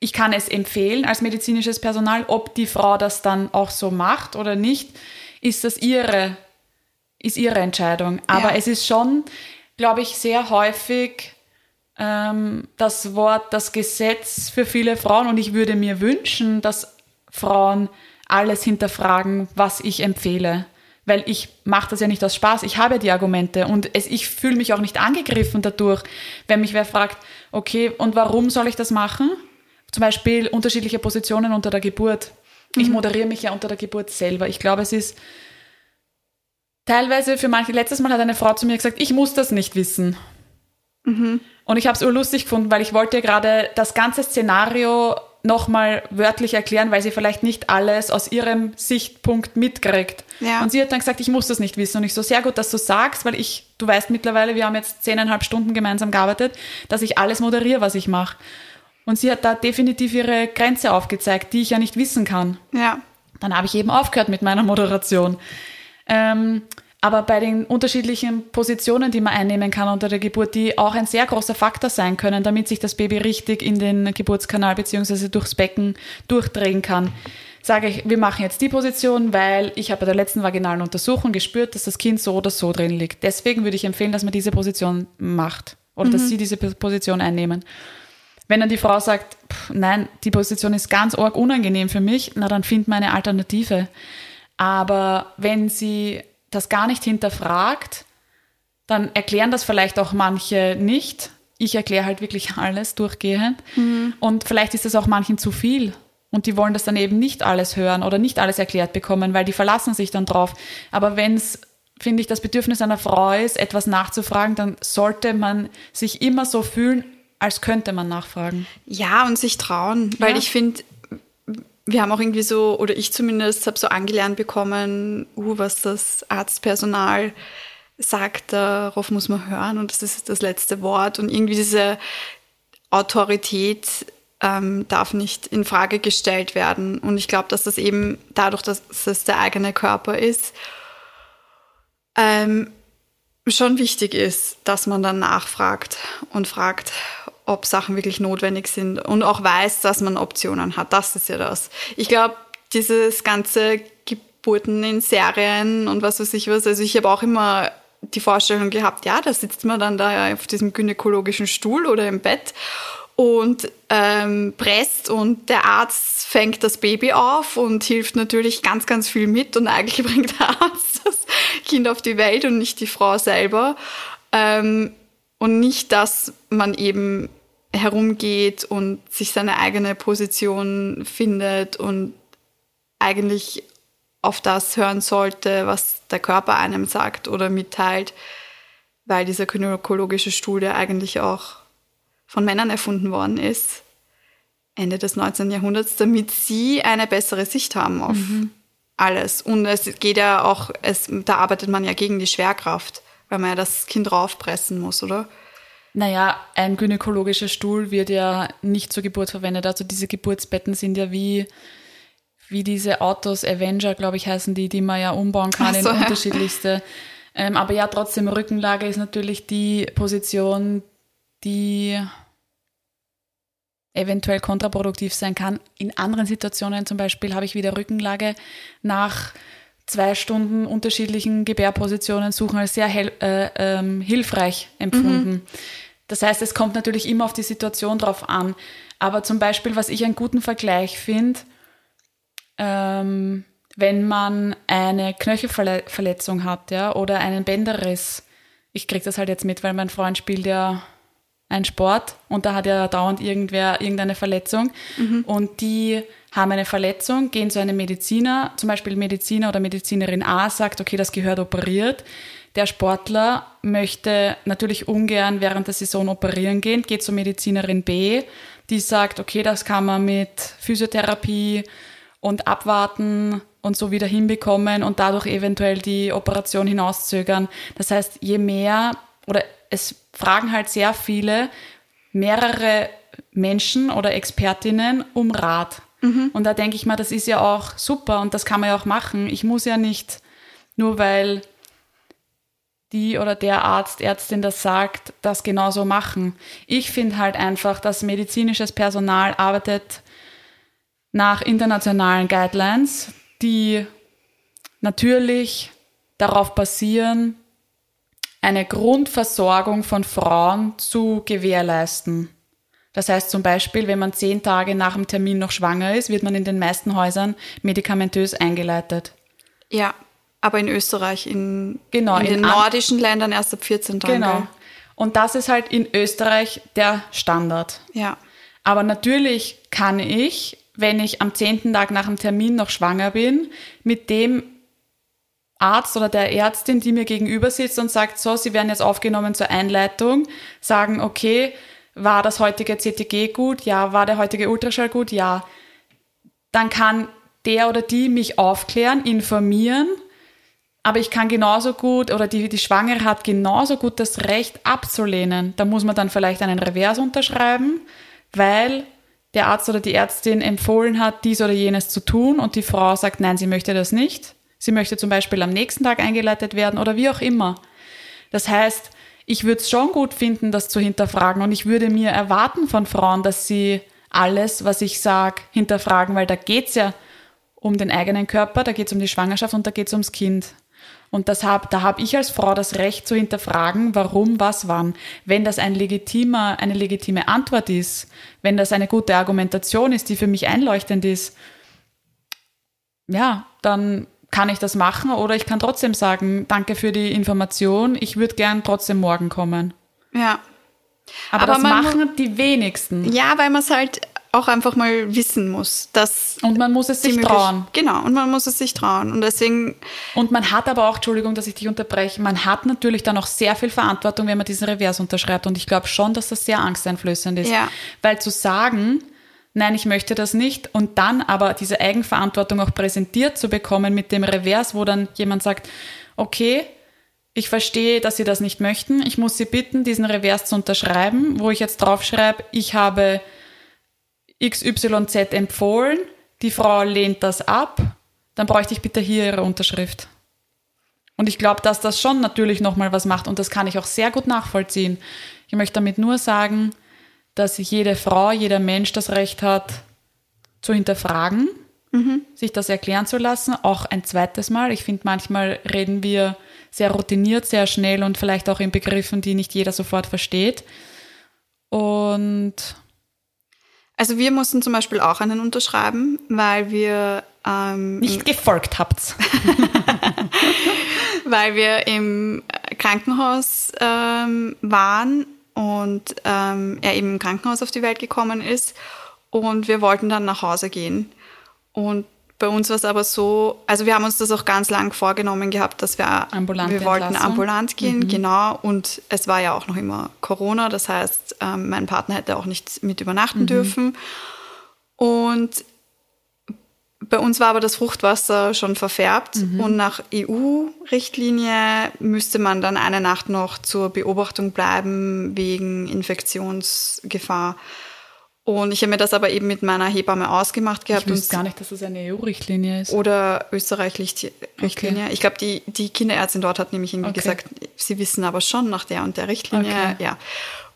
ich kann es empfehlen als medizinisches Personal, ob die Frau das dann auch so macht oder nicht, ist das ihre, ist ihre Entscheidung. Aber ja. es ist schon, glaube ich, sehr häufig ähm, das Wort, das Gesetz für viele Frauen und ich würde mir wünschen, dass Frauen alles hinterfragen, was ich empfehle weil ich mache das ja nicht aus Spaß. Ich habe die Argumente und es, ich fühle mich auch nicht angegriffen dadurch, wenn mich wer fragt, okay, und warum soll ich das machen? Zum Beispiel unterschiedliche Positionen unter der Geburt. Mhm. Ich moderiere mich ja unter der Geburt selber. Ich glaube, es ist teilweise für manche, letztes Mal hat eine Frau zu mir gesagt, ich muss das nicht wissen. Mhm. Und ich habe es urlustig gefunden, weil ich wollte gerade das ganze Szenario nochmal wörtlich erklären, weil sie vielleicht nicht alles aus ihrem Sichtpunkt mitkriegt. Ja. Und sie hat dann gesagt, ich muss das nicht wissen. Und ich so, sehr gut, dass du sagst, weil ich, du weißt mittlerweile, wir haben jetzt zehneinhalb Stunden gemeinsam gearbeitet, dass ich alles moderiere, was ich mache. Und sie hat da definitiv ihre Grenze aufgezeigt, die ich ja nicht wissen kann. Ja. Dann habe ich eben aufgehört mit meiner Moderation. Ähm, aber bei den unterschiedlichen Positionen, die man einnehmen kann unter der Geburt, die auch ein sehr großer Faktor sein können, damit sich das Baby richtig in den Geburtskanal bzw. durchs Becken durchdrehen kann, sage ich, wir machen jetzt die Position, weil ich habe bei der letzten vaginalen Untersuchung gespürt, dass das Kind so oder so drin liegt. Deswegen würde ich empfehlen, dass man diese Position macht oder mhm. dass sie diese Position einnehmen. Wenn dann die Frau sagt, pff, nein, die Position ist ganz arg unangenehm für mich, na dann find mal eine Alternative. Aber wenn sie das gar nicht hinterfragt, dann erklären das vielleicht auch manche nicht. Ich erkläre halt wirklich alles durchgehend. Mhm. Und vielleicht ist das auch manchen zu viel. Und die wollen das dann eben nicht alles hören oder nicht alles erklärt bekommen, weil die verlassen sich dann drauf. Aber wenn es, finde ich, das Bedürfnis einer Frau ist, etwas nachzufragen, dann sollte man sich immer so fühlen, als könnte man nachfragen. Ja, und sich trauen. Weil ja. ich finde, wir haben auch irgendwie so, oder ich zumindest, habe so angelernt bekommen, uh, was das Arztpersonal sagt, darauf muss man hören und das ist das letzte Wort. Und irgendwie diese Autorität ähm, darf nicht in Frage gestellt werden. Und ich glaube, dass das eben dadurch, dass es der eigene Körper ist, ähm, schon wichtig ist, dass man dann nachfragt und fragt, ob Sachen wirklich notwendig sind und auch weiß, dass man Optionen hat. Das ist ja das. Ich glaube, dieses ganze Geburten in Serien und was weiß ich was. Also ich habe auch immer die Vorstellung gehabt, ja, da sitzt man dann da auf diesem gynäkologischen Stuhl oder im Bett und ähm, presst und der Arzt fängt das Baby auf und hilft natürlich ganz, ganz viel mit und eigentlich bringt der Arzt das Kind auf die Welt und nicht die Frau selber. Ähm, und nicht, dass man eben herumgeht und sich seine eigene Position findet und eigentlich auf das hören sollte, was der Körper einem sagt oder mitteilt, weil dieser gynäkologische ja eigentlich auch von Männern erfunden worden ist, Ende des 19. Jahrhunderts, damit sie eine bessere Sicht haben auf mhm. alles. Und es geht ja auch, es, da arbeitet man ja gegen die Schwerkraft, weil man ja das Kind raufpressen muss, oder? Naja, ein gynäkologischer Stuhl wird ja nicht zur Geburt verwendet. Also diese Geburtsbetten sind ja wie, wie diese Autos, Avenger, glaube ich, heißen die, die man ja umbauen kann so, in unterschiedlichste. Ähm, aber ja, trotzdem, Rückenlage ist natürlich die Position, die eventuell kontraproduktiv sein kann. In anderen Situationen zum Beispiel habe ich wieder Rückenlage nach zwei Stunden unterschiedlichen Gebärpositionen suchen als sehr äh, ähm, hilfreich empfunden. Mhm. Das heißt, es kommt natürlich immer auf die Situation drauf an. Aber zum Beispiel, was ich einen guten Vergleich finde, ähm, wenn man eine Knöchelverletzung hat, ja, oder einen Bänderriss. Ich kriege das halt jetzt mit, weil mein Freund spielt ja einen Sport und da hat ja dauernd irgendwer irgendeine Verletzung mhm. und die haben eine Verletzung, gehen zu einem Mediziner, zum Beispiel Mediziner oder Medizinerin A sagt, okay, das gehört operiert der Sportler möchte natürlich ungern während der Saison operieren gehen, geht zur Medizinerin B, die sagt, okay, das kann man mit Physiotherapie und abwarten und so wieder hinbekommen und dadurch eventuell die Operation hinauszögern. Das heißt, je mehr oder es fragen halt sehr viele mehrere Menschen oder Expertinnen um Rat. Mhm. Und da denke ich mal, das ist ja auch super und das kann man ja auch machen. Ich muss ja nicht nur weil die oder der Arzt, Ärztin das sagt, das genauso machen. Ich finde halt einfach, dass medizinisches Personal arbeitet nach internationalen Guidelines, die natürlich darauf basieren, eine Grundversorgung von Frauen zu gewährleisten. Das heißt zum Beispiel, wenn man zehn Tage nach dem Termin noch schwanger ist, wird man in den meisten Häusern medikamentös eingeleitet. Ja, aber in Österreich, in, genau, in, in den nordischen Ländern erst ab 14 Tagen. Genau. Und das ist halt in Österreich der Standard. Ja. Aber natürlich kann ich, wenn ich am zehnten Tag nach dem Termin noch schwanger bin, mit dem Arzt oder der Ärztin, die mir gegenüber sitzt und sagt, so, Sie werden jetzt aufgenommen zur Einleitung, sagen, okay, war das heutige CTG gut? Ja. War der heutige Ultraschall gut? Ja. Dann kann der oder die mich aufklären, informieren aber ich kann genauso gut oder die, die Schwangere hat genauso gut das Recht abzulehnen. Da muss man dann vielleicht einen Revers unterschreiben, weil der Arzt oder die Ärztin empfohlen hat, dies oder jenes zu tun und die Frau sagt, nein, sie möchte das nicht. Sie möchte zum Beispiel am nächsten Tag eingeleitet werden oder wie auch immer. Das heißt, ich würde es schon gut finden, das zu hinterfragen und ich würde mir erwarten von Frauen, dass sie alles, was ich sage, hinterfragen, weil da geht es ja um den eigenen Körper, da geht es um die Schwangerschaft und da geht es ums Kind. Und das hab, da habe ich als Frau das Recht zu hinterfragen, warum, was, wann. Wenn das ein legitimer, eine legitime Antwort ist, wenn das eine gute Argumentation ist, die für mich einleuchtend ist, ja, dann kann ich das machen oder ich kann trotzdem sagen, danke für die Information, ich würde gern trotzdem morgen kommen. Ja. Aber, Aber das machen die wenigsten. Ja, weil man es halt auch einfach mal wissen muss, dass und man muss es sich trauen. Genau, und man muss es sich trauen und deswegen und man hat aber auch, Entschuldigung, dass ich dich unterbreche, man hat natürlich dann auch sehr viel Verantwortung, wenn man diesen Revers unterschreibt und ich glaube schon, dass das sehr angsteinflößend ist, ja. weil zu sagen, nein, ich möchte das nicht und dann aber diese Eigenverantwortung auch präsentiert zu bekommen mit dem Revers, wo dann jemand sagt, okay, ich verstehe, dass Sie das nicht möchten. Ich muss Sie bitten, diesen Revers zu unterschreiben, wo ich jetzt draufschreibe, ich habe XYZ empfohlen, die Frau lehnt das ab, dann bräuchte ich bitte hier ihre Unterschrift. Und ich glaube, dass das schon natürlich nochmal was macht und das kann ich auch sehr gut nachvollziehen. Ich möchte damit nur sagen, dass jede Frau, jeder Mensch das Recht hat, zu hinterfragen sich das erklären zu lassen, auch ein zweites Mal. Ich finde, manchmal reden wir sehr routiniert, sehr schnell und vielleicht auch in Begriffen, die nicht jeder sofort versteht. Und Also wir mussten zum Beispiel auch einen unterschreiben, weil wir ähm, nicht gefolgt habt. weil wir im Krankenhaus ähm, waren und ähm, er eben im Krankenhaus auf die Welt gekommen ist und wir wollten dann nach Hause gehen. Und bei uns war es aber so, also wir haben uns das auch ganz lang vorgenommen gehabt, dass wir Ambulante wir wollten Entlassung. ambulant gehen, genau. Und es war ja auch noch immer Corona, das heißt, ähm, mein Partner hätte auch nicht mit übernachten dürfen. Und bei uns war aber das Fruchtwasser schon verfärbt und nach EU-Richtlinie müsste man dann eine Nacht noch zur Beobachtung bleiben wegen Infektionsgefahr. Und ich habe mir das aber eben mit meiner Hebamme ausgemacht Ich gehabt. wüsste und gar nicht, dass das eine EU-Richtlinie ist. oder österreichlich Richtlinie. Ich glaube, die, die Kinderärztin dort hat nämlich irgendwie Okay. gesagt, sie wissen aber schon nach der und der Richtlinie. Okay. Ja.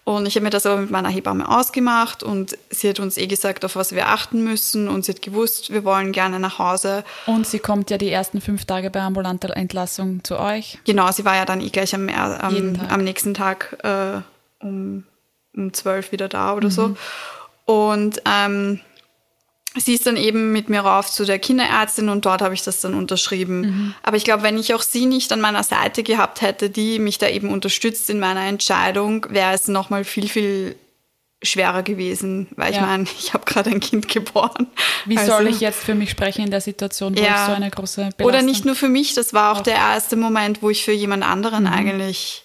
Und ich habe mir das aber mit meiner Hebamme ausgemacht und sie hat uns eh gesagt, auf was wir achten müssen und sie hat gewusst, wir wollen gerne nach Hause. Und sie kommt ja die ersten fünf Tage bei ambulanter Entlassung zu euch. Genau, sie war ja dann eh gleich am, Jeden am, am nächsten Tag äh, um, um 12 wieder da oder Mhm. so. Und ähm, sie ist dann eben mit mir rauf zu der Kinderärztin und dort habe ich das dann unterschrieben. Mhm. Aber ich glaube, wenn ich auch sie nicht an meiner Seite gehabt hätte, die mich da eben unterstützt in meiner Entscheidung, wäre es nochmal viel, viel schwerer gewesen, weil ich Ja. meine, ich habe gerade ein Kind geboren. Wie Also- soll ich jetzt für mich sprechen in der Situation, wo ich so eine große Belastung oder nicht nur für mich, das war auch, Auch. der erste Moment, wo ich für jemand anderen Mhm. eigentlich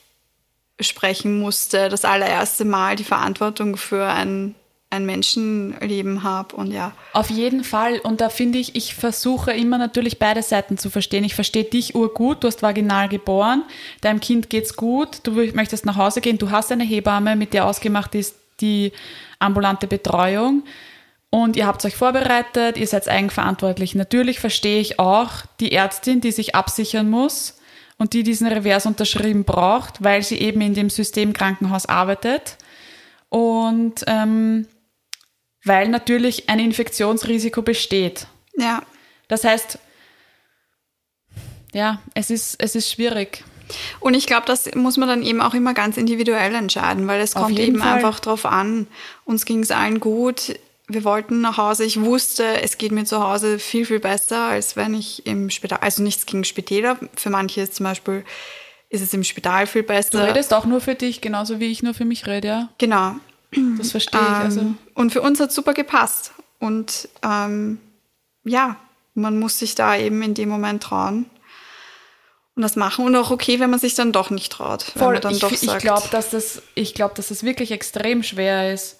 sprechen musste. Das allererste Mal die Verantwortung für ein, ein Menschenleben habe und ja. Auf jeden Fall. Und da finde ich, ich versuche immer natürlich beide Seiten zu verstehen. Ich verstehe dich urgut, du hast vaginal geboren, deinem Kind geht's gut, du möchtest nach Hause gehen, du hast eine Hebamme, mit der ausgemacht ist die ambulante Betreuung. Und ihr habt euch vorbereitet, ihr seid eigenverantwortlich. Natürlich verstehe ich auch die Ärztin, die sich absichern muss und die diesen Revers unterschrieben braucht, weil sie eben in dem System Krankenhaus arbeitet. Und ähm, weil natürlich ein Infektionsrisiko besteht. Ja. Das heißt, ja, es ist, es ist schwierig. Und ich glaube, das muss man dann eben auch immer ganz individuell entscheiden, weil es kommt eben Fall. einfach drauf an. Uns ging es allen gut. Wir wollten nach Hause. Ich wusste, es geht mir zu Hause viel, viel besser, als wenn ich im Spital, also nichts gegen Spitäler. Für manche ist zum Beispiel, ist es im Spital viel Du besser. redest auch nur für dich, genauso wie ich nur für mich rede, ja. Genau. Das verstehe ich. Also, Ähm, und für uns hat super gepasst. Und ähm, ja, man muss sich da eben in dem Moment trauen und das machen. Und auch okay, wenn man sich dann doch nicht traut. Voll, dann ich, doch ich glaube, dass das, ich glaube, dass das wirklich extrem schwer ist.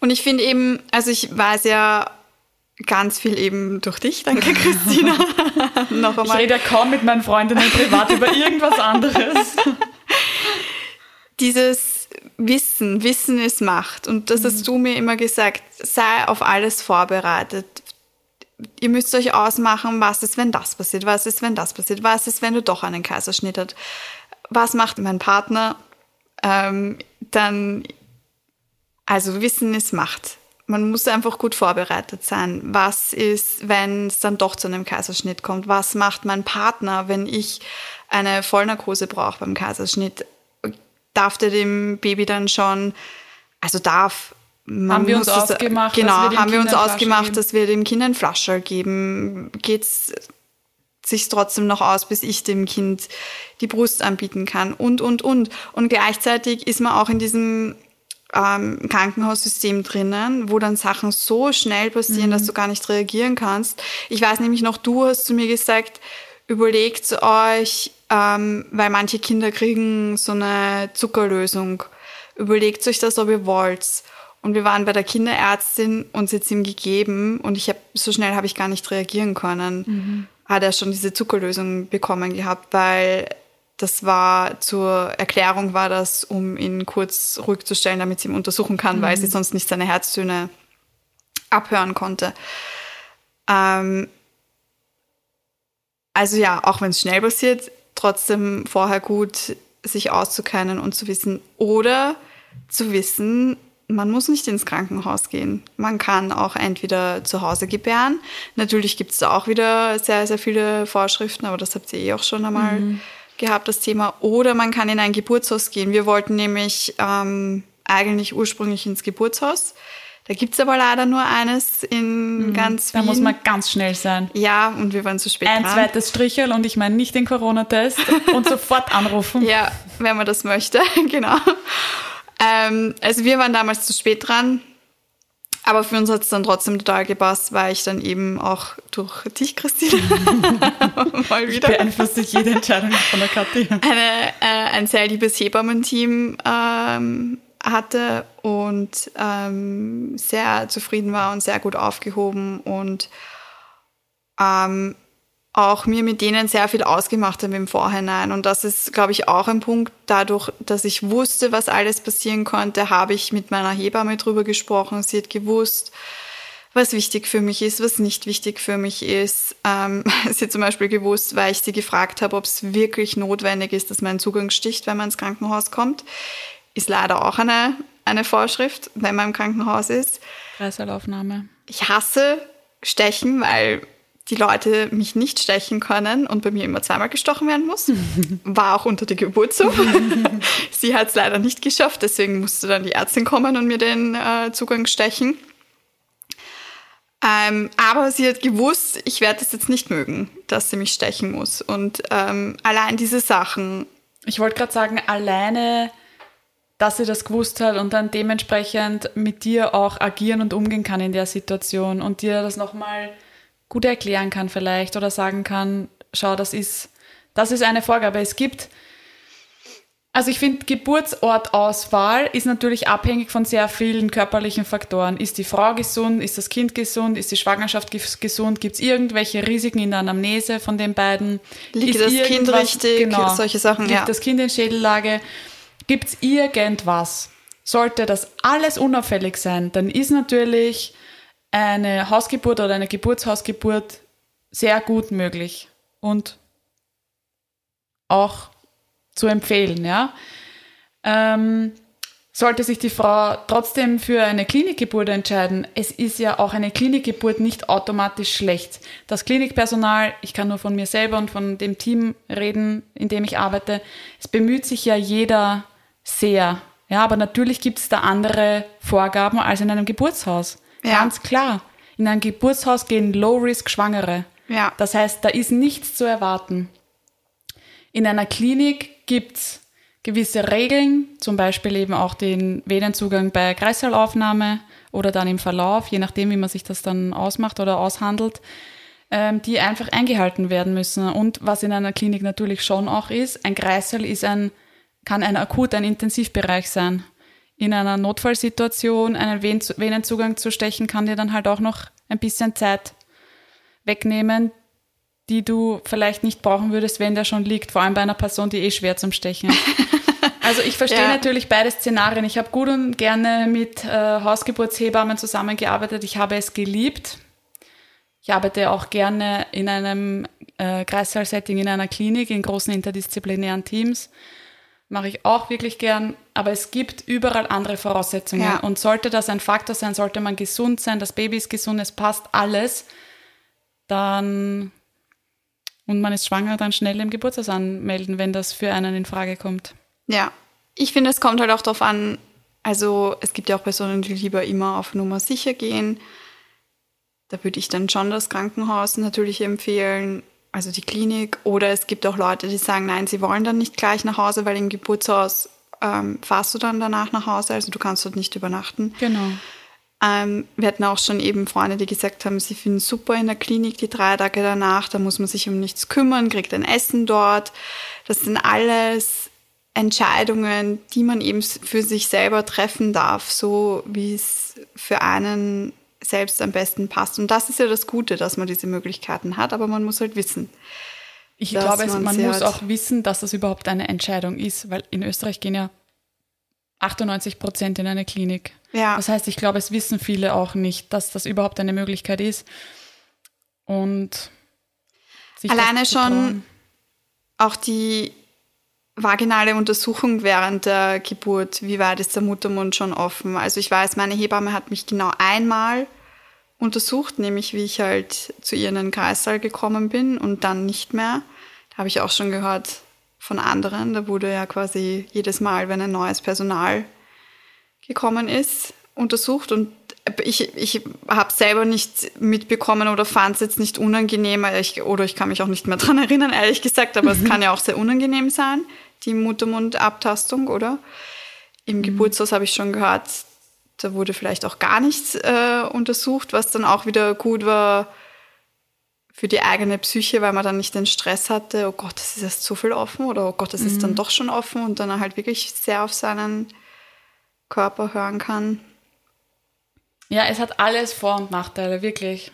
Und ich finde eben, also ich weiß ja ganz viel eben durch dich, danke Christina. Noch Ich einmal. rede ja kaum mit meinen Freundinnen privat über irgendwas anderes. Dieses Wissen, Wissen ist Macht. Und das Mhm. hast du mir immer gesagt, sei auf alles vorbereitet. Ihr müsst euch ausmachen, was ist, wenn das passiert, was ist, wenn das passiert, was ist, wenn du doch einen Kaiserschnitt hast, was macht mein Partner, ähm, dann, also Wissen ist Macht. Man muss einfach gut vorbereitet sein. Was ist, wenn es dann doch zu einem Kaiserschnitt kommt? Was macht mein Partner, wenn ich eine Vollnarkose brauche beim Kaiserschnitt? Darf der dem Baby dann schon, also darf, man Haben wir uns das- ausgemacht, genau, dass wir dem haben wir Kind uns ausgemacht, geben? dass wir dem Kind ein Flascherl geben? Geht's sich trotzdem noch aus, bis ich dem Kind die Brust anbieten kann und, und, und. Und gleichzeitig ist man auch in diesem ähm, Krankenhaussystem drinnen, wo dann Sachen so schnell passieren, dass du gar nicht reagieren kannst. Ich weiß nämlich noch, du hast zu mir gesagt, überlegt euch, ähm, weil manche Kinder kriegen so eine Zuckerlösung, überlegt euch das, ob ihr wollt. Und wir waren bei der Kinderärztin und sie hat ihm gegeben und ich habe so schnell habe ich gar nicht reagieren können. Hat er schon diese Zuckerlösung bekommen gehabt, weil das war zur Erklärung war das, um ihn kurz ruhig zu stellen, damit sie ihn untersuchen kann, weil sie sonst nicht seine Herztöne abhören konnte. Ähm, also ja, auch wenn es schnell passiert, trotzdem vorher gut sich auszukennen und zu wissen oder zu wissen, man muss nicht ins Krankenhaus gehen. Man kann auch entweder zu Hause gebären. Natürlich gibt es da auch wieder sehr, sehr viele Vorschriften, aber das habt ihr eh auch schon einmal mhm. gehabt, das Thema. Oder man kann in ein Geburtshaus gehen. Wir wollten nämlich ähm, eigentlich ursprünglich ins Geburtshaus. Da gibt es aber leider nur eines in mhm, ganz Wien. Da muss man ganz schnell sein. Ja, und wir waren zu spät Ein dran. zweites Strichel und ich meine nicht den Corona-Test und sofort anrufen. Ja, wenn man das möchte, genau. Ähm, also wir waren damals zu spät dran. Aber für uns hat es dann trotzdem total gepasst, weil ich dann eben auch durch dich, Christine, mal wieder. Beeinflusst sich jede Entscheidung von der Kathi. Eine, äh, ein sehr liebes Hebammenteam ähm, hatte und ähm, sehr zufrieden war und sehr gut aufgehoben und ähm, auch mir mit denen sehr viel ausgemacht habe im Vorhinein. Und das ist, glaube ich, auch ein Punkt. Dadurch, dass ich wusste, was alles passieren konnte, habe ich mit meiner Hebamme drüber gesprochen. Sie hat gewusst, was wichtig für mich ist, was nicht wichtig für mich ist. Ähm, sie hat zum Beispiel gewusst, weil ich sie gefragt habe, ob es wirklich notwendig ist, dass man einen Zugang sticht, wenn man ins Krankenhaus kommt. Ist leider auch eine, eine Vorschrift, wenn man im Krankenhaus ist. Kreissaalaufnahme. Ich hasse Stechen, weil die Leute mich nicht stechen können und bei mir immer zweimal gestochen werden muss. War auch unter der Geburt so. sie hat es leider nicht geschafft, deswegen musste dann die Ärztin kommen und mir den äh, Zugang stechen. Ähm, aber sie hat gewusst, ich werde es jetzt nicht mögen, dass sie mich stechen muss. Und ähm, allein diese Sachen. Ich wollte gerade sagen, alleine, dass sie das gewusst hat und dann dementsprechend mit dir auch agieren und umgehen kann in der Situation und dir das nochmal gut erklären kann vielleicht oder sagen kann, schau, das ist, das ist eine Vorgabe. Es gibt, also ich finde, Geburtsortauswahl ist natürlich abhängig von sehr vielen körperlichen Faktoren. Ist die Frau gesund? Ist das Kind gesund? Ist die Schwangerschaft gesund? Gibt es irgendwelche Risiken in der Anamnese von den beiden? Liegt ist das Kind richtig? Genau, solche Sachen, Liegt ja. das Kind in Schädellage? Gibt es irgendwas? Sollte das alles unauffällig sein, dann ist natürlich eine Hausgeburt oder eine Geburtshausgeburt sehr gut möglich und auch zu empfehlen, ja. Ähm, sollte sich die Frau trotzdem für eine Klinikgeburt entscheiden, es ist ja auch eine Klinikgeburt nicht automatisch schlecht. Das Klinikpersonal, ich kann nur von mir selber und von dem Team reden, in dem ich arbeite, es bemüht sich ja jeder sehr. Ja, aber natürlich gibt es da andere Vorgaben als in einem Geburtshaus. Ja. Ganz klar. In ein Geburtshaus gehen Low-Risk-Schwangere. Ja. Das heißt, da ist nichts zu erwarten. In einer Klinik gibt es gewisse Regeln, zum Beispiel eben auch den Venenzugang bei Kreislaufnahme oder dann im Verlauf, je nachdem, wie man sich das dann ausmacht oder aushandelt, ähm, die einfach eingehalten werden müssen. Und was in einer Klinik natürlich schon auch ist, ein Kreisel ist ein, kann ein akut, ein Intensivbereich sein in einer Notfallsituation einen Venenzugang zu stechen, kann dir dann halt auch noch ein bisschen Zeit wegnehmen, die du vielleicht nicht brauchen würdest, wenn der schon liegt, vor allem bei einer Person, die eh schwer zum Stechen ist. Also ich verstehe ja. natürlich beide Szenarien. Ich habe gut und gerne mit äh, Hausgeburtshebammen zusammengearbeitet. Ich habe es geliebt. Ich arbeite auch gerne in einem äh, Kreissaal-Setting in einer Klinik, in großen interdisziplinären Teams mache ich auch wirklich gern, aber es gibt überall andere Voraussetzungen. Ja. Und sollte das ein Faktor sein, sollte man gesund sein, das Baby ist gesund, es passt alles, dann und man ist schwanger, dann schnell im Geburtshaus anmelden, wenn das für einen in Frage kommt. Ja, ich finde, es kommt halt auch darauf an, also es gibt ja auch Personen, die lieber immer auf Nummer sicher gehen. Da würde ich dann schon das Krankenhaus natürlich empfehlen also die Klinik. Oder es gibt auch Leute, die sagen, nein, sie wollen dann nicht gleich nach Hause, weil im Geburtshaus ähm, fahrst du dann danach nach Hause, also du kannst dort nicht übernachten. Genau. Ähm, wir hatten auch schon eben Freunde, die gesagt haben, sie finden super in der Klinik die drei Tage danach, da muss man sich um nichts kümmern, kriegt ein Essen dort. Das sind alles Entscheidungen, die man eben für sich selber treffen darf, so wie es für einen selbst am besten passt. Und das ist ja das Gute, dass man diese Möglichkeiten hat, aber man muss halt wissen. Ich glaube, man, man muss auch wissen, dass das überhaupt eine Entscheidung ist, weil in Österreich gehen ja 98 Prozent in eine Klinik. Ja. Das heißt, ich glaube, es wissen viele auch nicht, dass das überhaupt eine Möglichkeit ist. Und alleine schon auch die vaginale Untersuchung während der Geburt, wie weit ist der Muttermund schon offen? Also ich weiß, meine Hebamme hat mich genau einmal untersucht, nämlich wie ich halt zu ihr in den Kreissaal gekommen bin und dann nicht mehr. Da habe ich auch schon gehört von anderen. Da wurde ja quasi jedes Mal, wenn ein neues Personal gekommen ist, untersucht und ich, ich habe selber nicht mitbekommen oder fand es jetzt nicht unangenehm ich, oder ich kann mich auch nicht mehr dran erinnern, ehrlich gesagt, aber mhm. es kann ja auch sehr unangenehm sein, die Muttermundabtastung, oder? Im mhm. Geburtshaus habe ich schon gehört, da wurde vielleicht auch gar nichts äh, untersucht, was dann auch wieder gut war für die eigene Psyche, weil man dann nicht den Stress hatte, oh Gott, das ist erst so viel offen oder oh Gott, das mhm. ist dann mhm. doch schon offen und dann halt wirklich sehr auf seinen Körper hören kann. Ja, es hat alles Vor- und Nachteile, wirklich.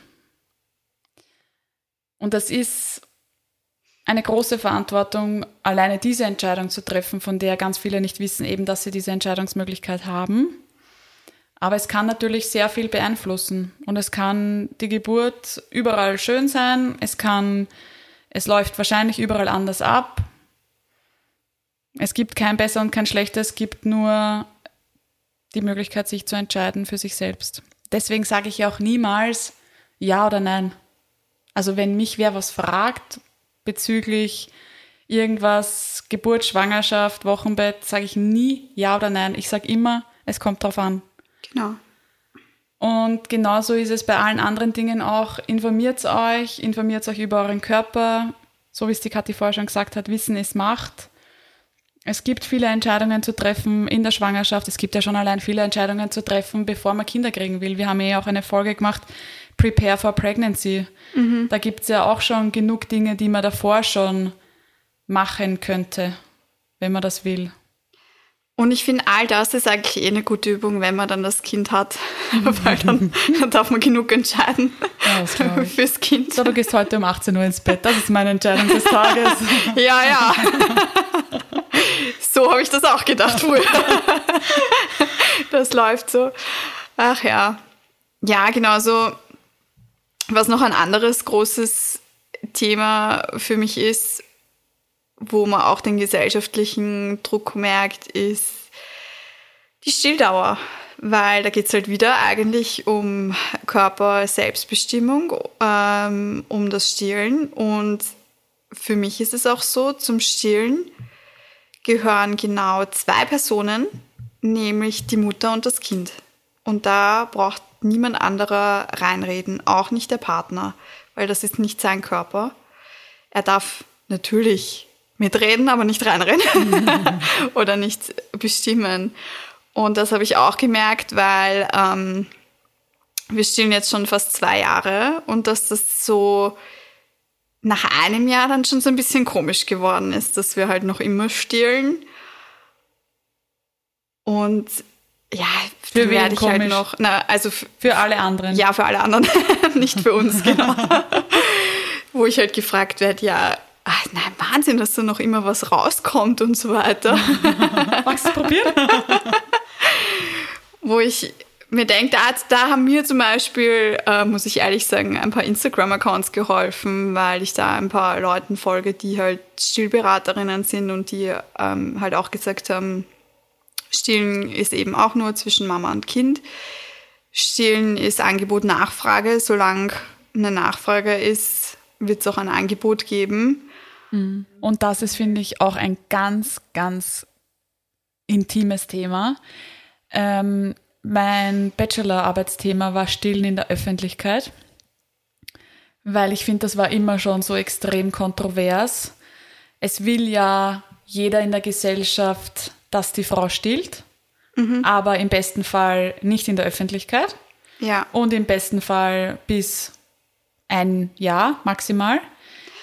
Und das ist eine große Verantwortung, alleine diese Entscheidung zu treffen, von der ganz viele nicht wissen, eben, dass sie diese Entscheidungsmöglichkeit haben. Aber es kann natürlich sehr viel beeinflussen und es kann die Geburt überall schön sein, es kann, es läuft wahrscheinlich überall anders ab. Es gibt kein besser und kein schlechter, es gibt nur die Möglichkeit, sich zu entscheiden für sich selbst. Deswegen sage ich ja auch niemals ja oder nein. Also wenn mich wer was fragt bezüglich irgendwas, Geburt, Schwangerschaft, Wochenbett, sage ich nie ja oder nein. Ich sage immer, es kommt drauf an. Genau. Und genauso ist es bei allen anderen Dingen auch. Informiert euch, informiert euch über euren Körper. So wie es die Kathi vorher schon gesagt hat, Wissen ist Macht. Es gibt viele Entscheidungen zu treffen in der Schwangerschaft. Es gibt ja schon allein viele Entscheidungen zu treffen, bevor man Kinder kriegen will. Wir haben ja auch eine Folge gemacht, Prepare for Pregnancy. Mhm. Da gibt es ja auch schon genug Dinge, die man davor schon machen könnte, wenn man das will. Und ich finde, all das ist eigentlich eh eine gute Übung, wenn man dann das Kind hat. Weil dann, dann darf man genug entscheiden ja, fürs Kind. So, du gehst heute um 18 Uhr ins Bett. Das ist meine Entscheidung des Tages. ja, ja. So habe ich das auch gedacht früher. Das läuft so. Ach ja. Ja, genau so. Was noch ein anderes großes Thema für mich ist, wo man auch den gesellschaftlichen Druck merkt, ist die Stilldauer. Weil da geht es halt wieder eigentlich um Körper-Selbstbestimmung, ähm, um das Stillen. Und für mich ist es auch so, zum Stillen gehören genau zwei Personen, nämlich die Mutter und das Kind. Und da braucht niemand anderer reinreden, auch nicht der Partner, weil das ist nicht sein Körper. Er darf natürlich mitreden, aber nicht reinrennen oder nicht bestimmen. Und das habe ich auch gemerkt, weil ähm, wir stillen jetzt schon fast zwei Jahre und dass das so nach einem Jahr dann schon so ein bisschen komisch geworden ist, dass wir halt noch immer stillen. Und ja, für werde ich halt komisch? halt noch. Na, also für alle anderen. Ja, für alle anderen, nicht für uns, genau. Wo ich halt gefragt werde, ja, ach, nein, Wahnsinn, dass da noch immer was rauskommt und so weiter. Magst du es probieren? Wo ich mir denke, da, da haben mir zum Beispiel, äh, muss ich ehrlich sagen, ein paar Instagram-Accounts geholfen, weil ich da ein paar Leuten folge, die halt Stillberaterinnen sind und die ähm, halt auch gesagt haben, Stillen ist eben auch nur zwischen Mama und Kind. Stillen ist Angebot-Nachfrage. Solange eine Nachfrage ist, wird es auch ein Angebot geben. Mhm. Und das ist, finde ich, auch ein ganz, ganz intimes Thema. Ähm, mein Bachelor-Arbeitsthema war Stillen in der Öffentlichkeit, weil ich finde, das war immer schon so extrem kontrovers. Es will ja jeder in der Gesellschaft, dass die Frau stillt, mhm. aber im besten Fall nicht in der Öffentlichkeit. Ja. Und im besten Fall bis ein Jahr maximal.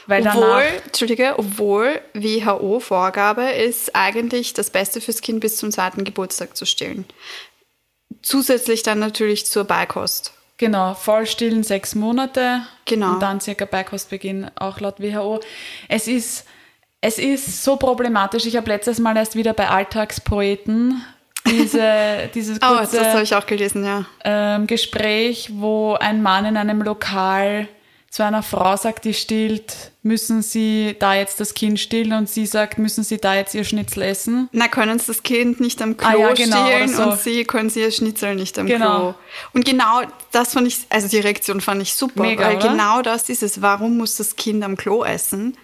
Weil obwohl, Entschuldige, obwohl WHO-Vorgabe ist eigentlich das Beste fürs Kind bis zum zweiten Geburtstag zu stillen. Zusätzlich dann natürlich zur Beikost. Genau, Vollstillen sechs Monate. Genau. Und dann circa Beikostbeginn, auch laut WHO. Es ist, es ist so problematisch. Ich habe letztes Mal erst wieder bei Alltagspoeten diese, dieses kurze oh, das ich auch gelesen, ja. ähm, Gespräch, wo ein Mann in einem Lokal zu einer Frau sagt, die stillt, müssen sie da jetzt das Kind stillen und sie sagt, müssen sie da jetzt ihr Schnitzel essen? Na, können sie das Kind nicht am Klo Ah, ja, genau, stillen so. und sie können sie ihr Schnitzel nicht am Genau. Klo. Und genau das fand ich, also die Reaktion fand ich super, Mega, weil oder? genau das ist es. Warum muss das Kind am Klo essen?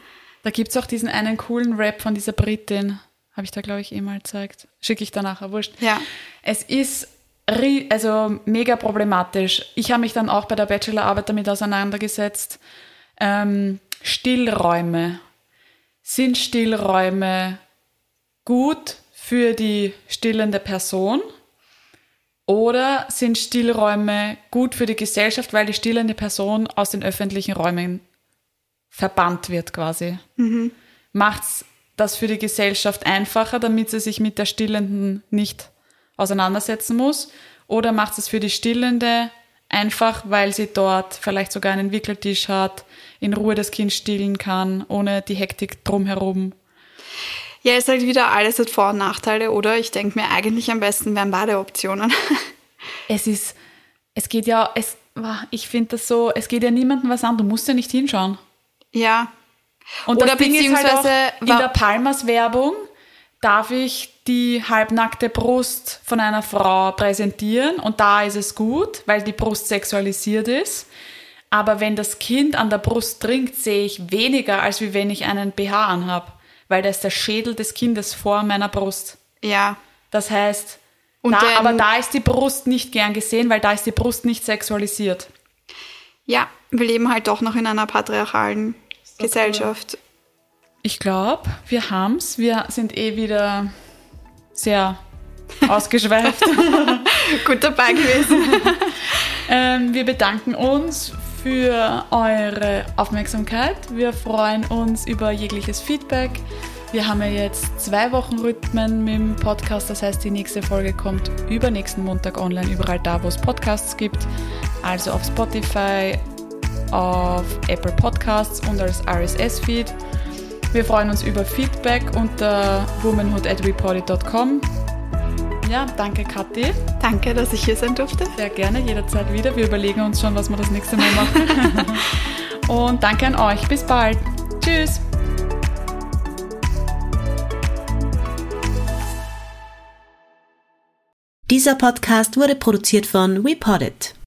Da gibt's auch diesen einen coolen Rap von dieser Britin. Habe ich da, glaube ich, eh mal gezeigt. Schicke ich da nachher, wurscht. Ja. Es ist also mega problematisch. Ich habe mich dann auch bei der Bachelorarbeit damit auseinandergesetzt. Ähm, Stillräume. Sind Stillräume gut für die stillende Person? Oder sind Stillräume gut für die Gesellschaft, weil die stillende Person aus den öffentlichen Räumen verbannt wird quasi? Macht's das für die Gesellschaft einfacher, damit sie sich mit der Stillenden nicht auseinandersetzen muss? Oder macht es für die Stillende einfach, weil sie dort vielleicht sogar einen Wickeltisch hat, in Ruhe das Kind stillen kann, ohne die Hektik drumherum? Ja, ist halt wieder alles hat Vor- und Nachteile, oder? Ich denke mir eigentlich am besten wären beide Optionen. Es ist, es geht ja, es, ich finde das so, es geht ja niemandem was an, du musst ja nicht hinschauen. ja. Und Oder das Ding halt beziehungsweise in wa- der Palmas-Werbung darf ich die halbnackte Brust von einer Frau präsentieren und da ist es gut, weil die Brust sexualisiert ist. Aber wenn das Kind an der Brust trinkt, sehe ich weniger, als wie wenn ich einen BH anhab, weil da ist der Schädel des Kindes vor meiner Brust. Ja. Das heißt, da, aber da ist die Brust nicht gern gesehen, weil da ist die Brust nicht sexualisiert. Ja, wir leben halt doch noch in einer patriarchalen Gesellschaft. Ich glaube, wir haben's. Wir sind eh wieder sehr ausgeschweift. Gut dabei gewesen. ähm, wir bedanken uns für eure Aufmerksamkeit. Wir freuen uns über jegliches Feedback. Wir haben ja jetzt zwei Wochen Rhythmen mit dem Podcast. Das heißt, die nächste Folge kommt übernächsten Montag online, überall da, wo es Podcasts gibt. Also auf Spotify, auf Apple Podcasts und als RSS-Feed. Wir freuen uns über Feedback unter womanhood.reported.com. Ja, danke Kathi. Danke, dass ich hier sein durfte. Sehr gerne, jederzeit wieder. Wir überlegen uns schon, was wir das nächste Mal machen. Und danke an euch. Bis bald. Tschüss. Dieser Podcast wurde produziert von WePoddit.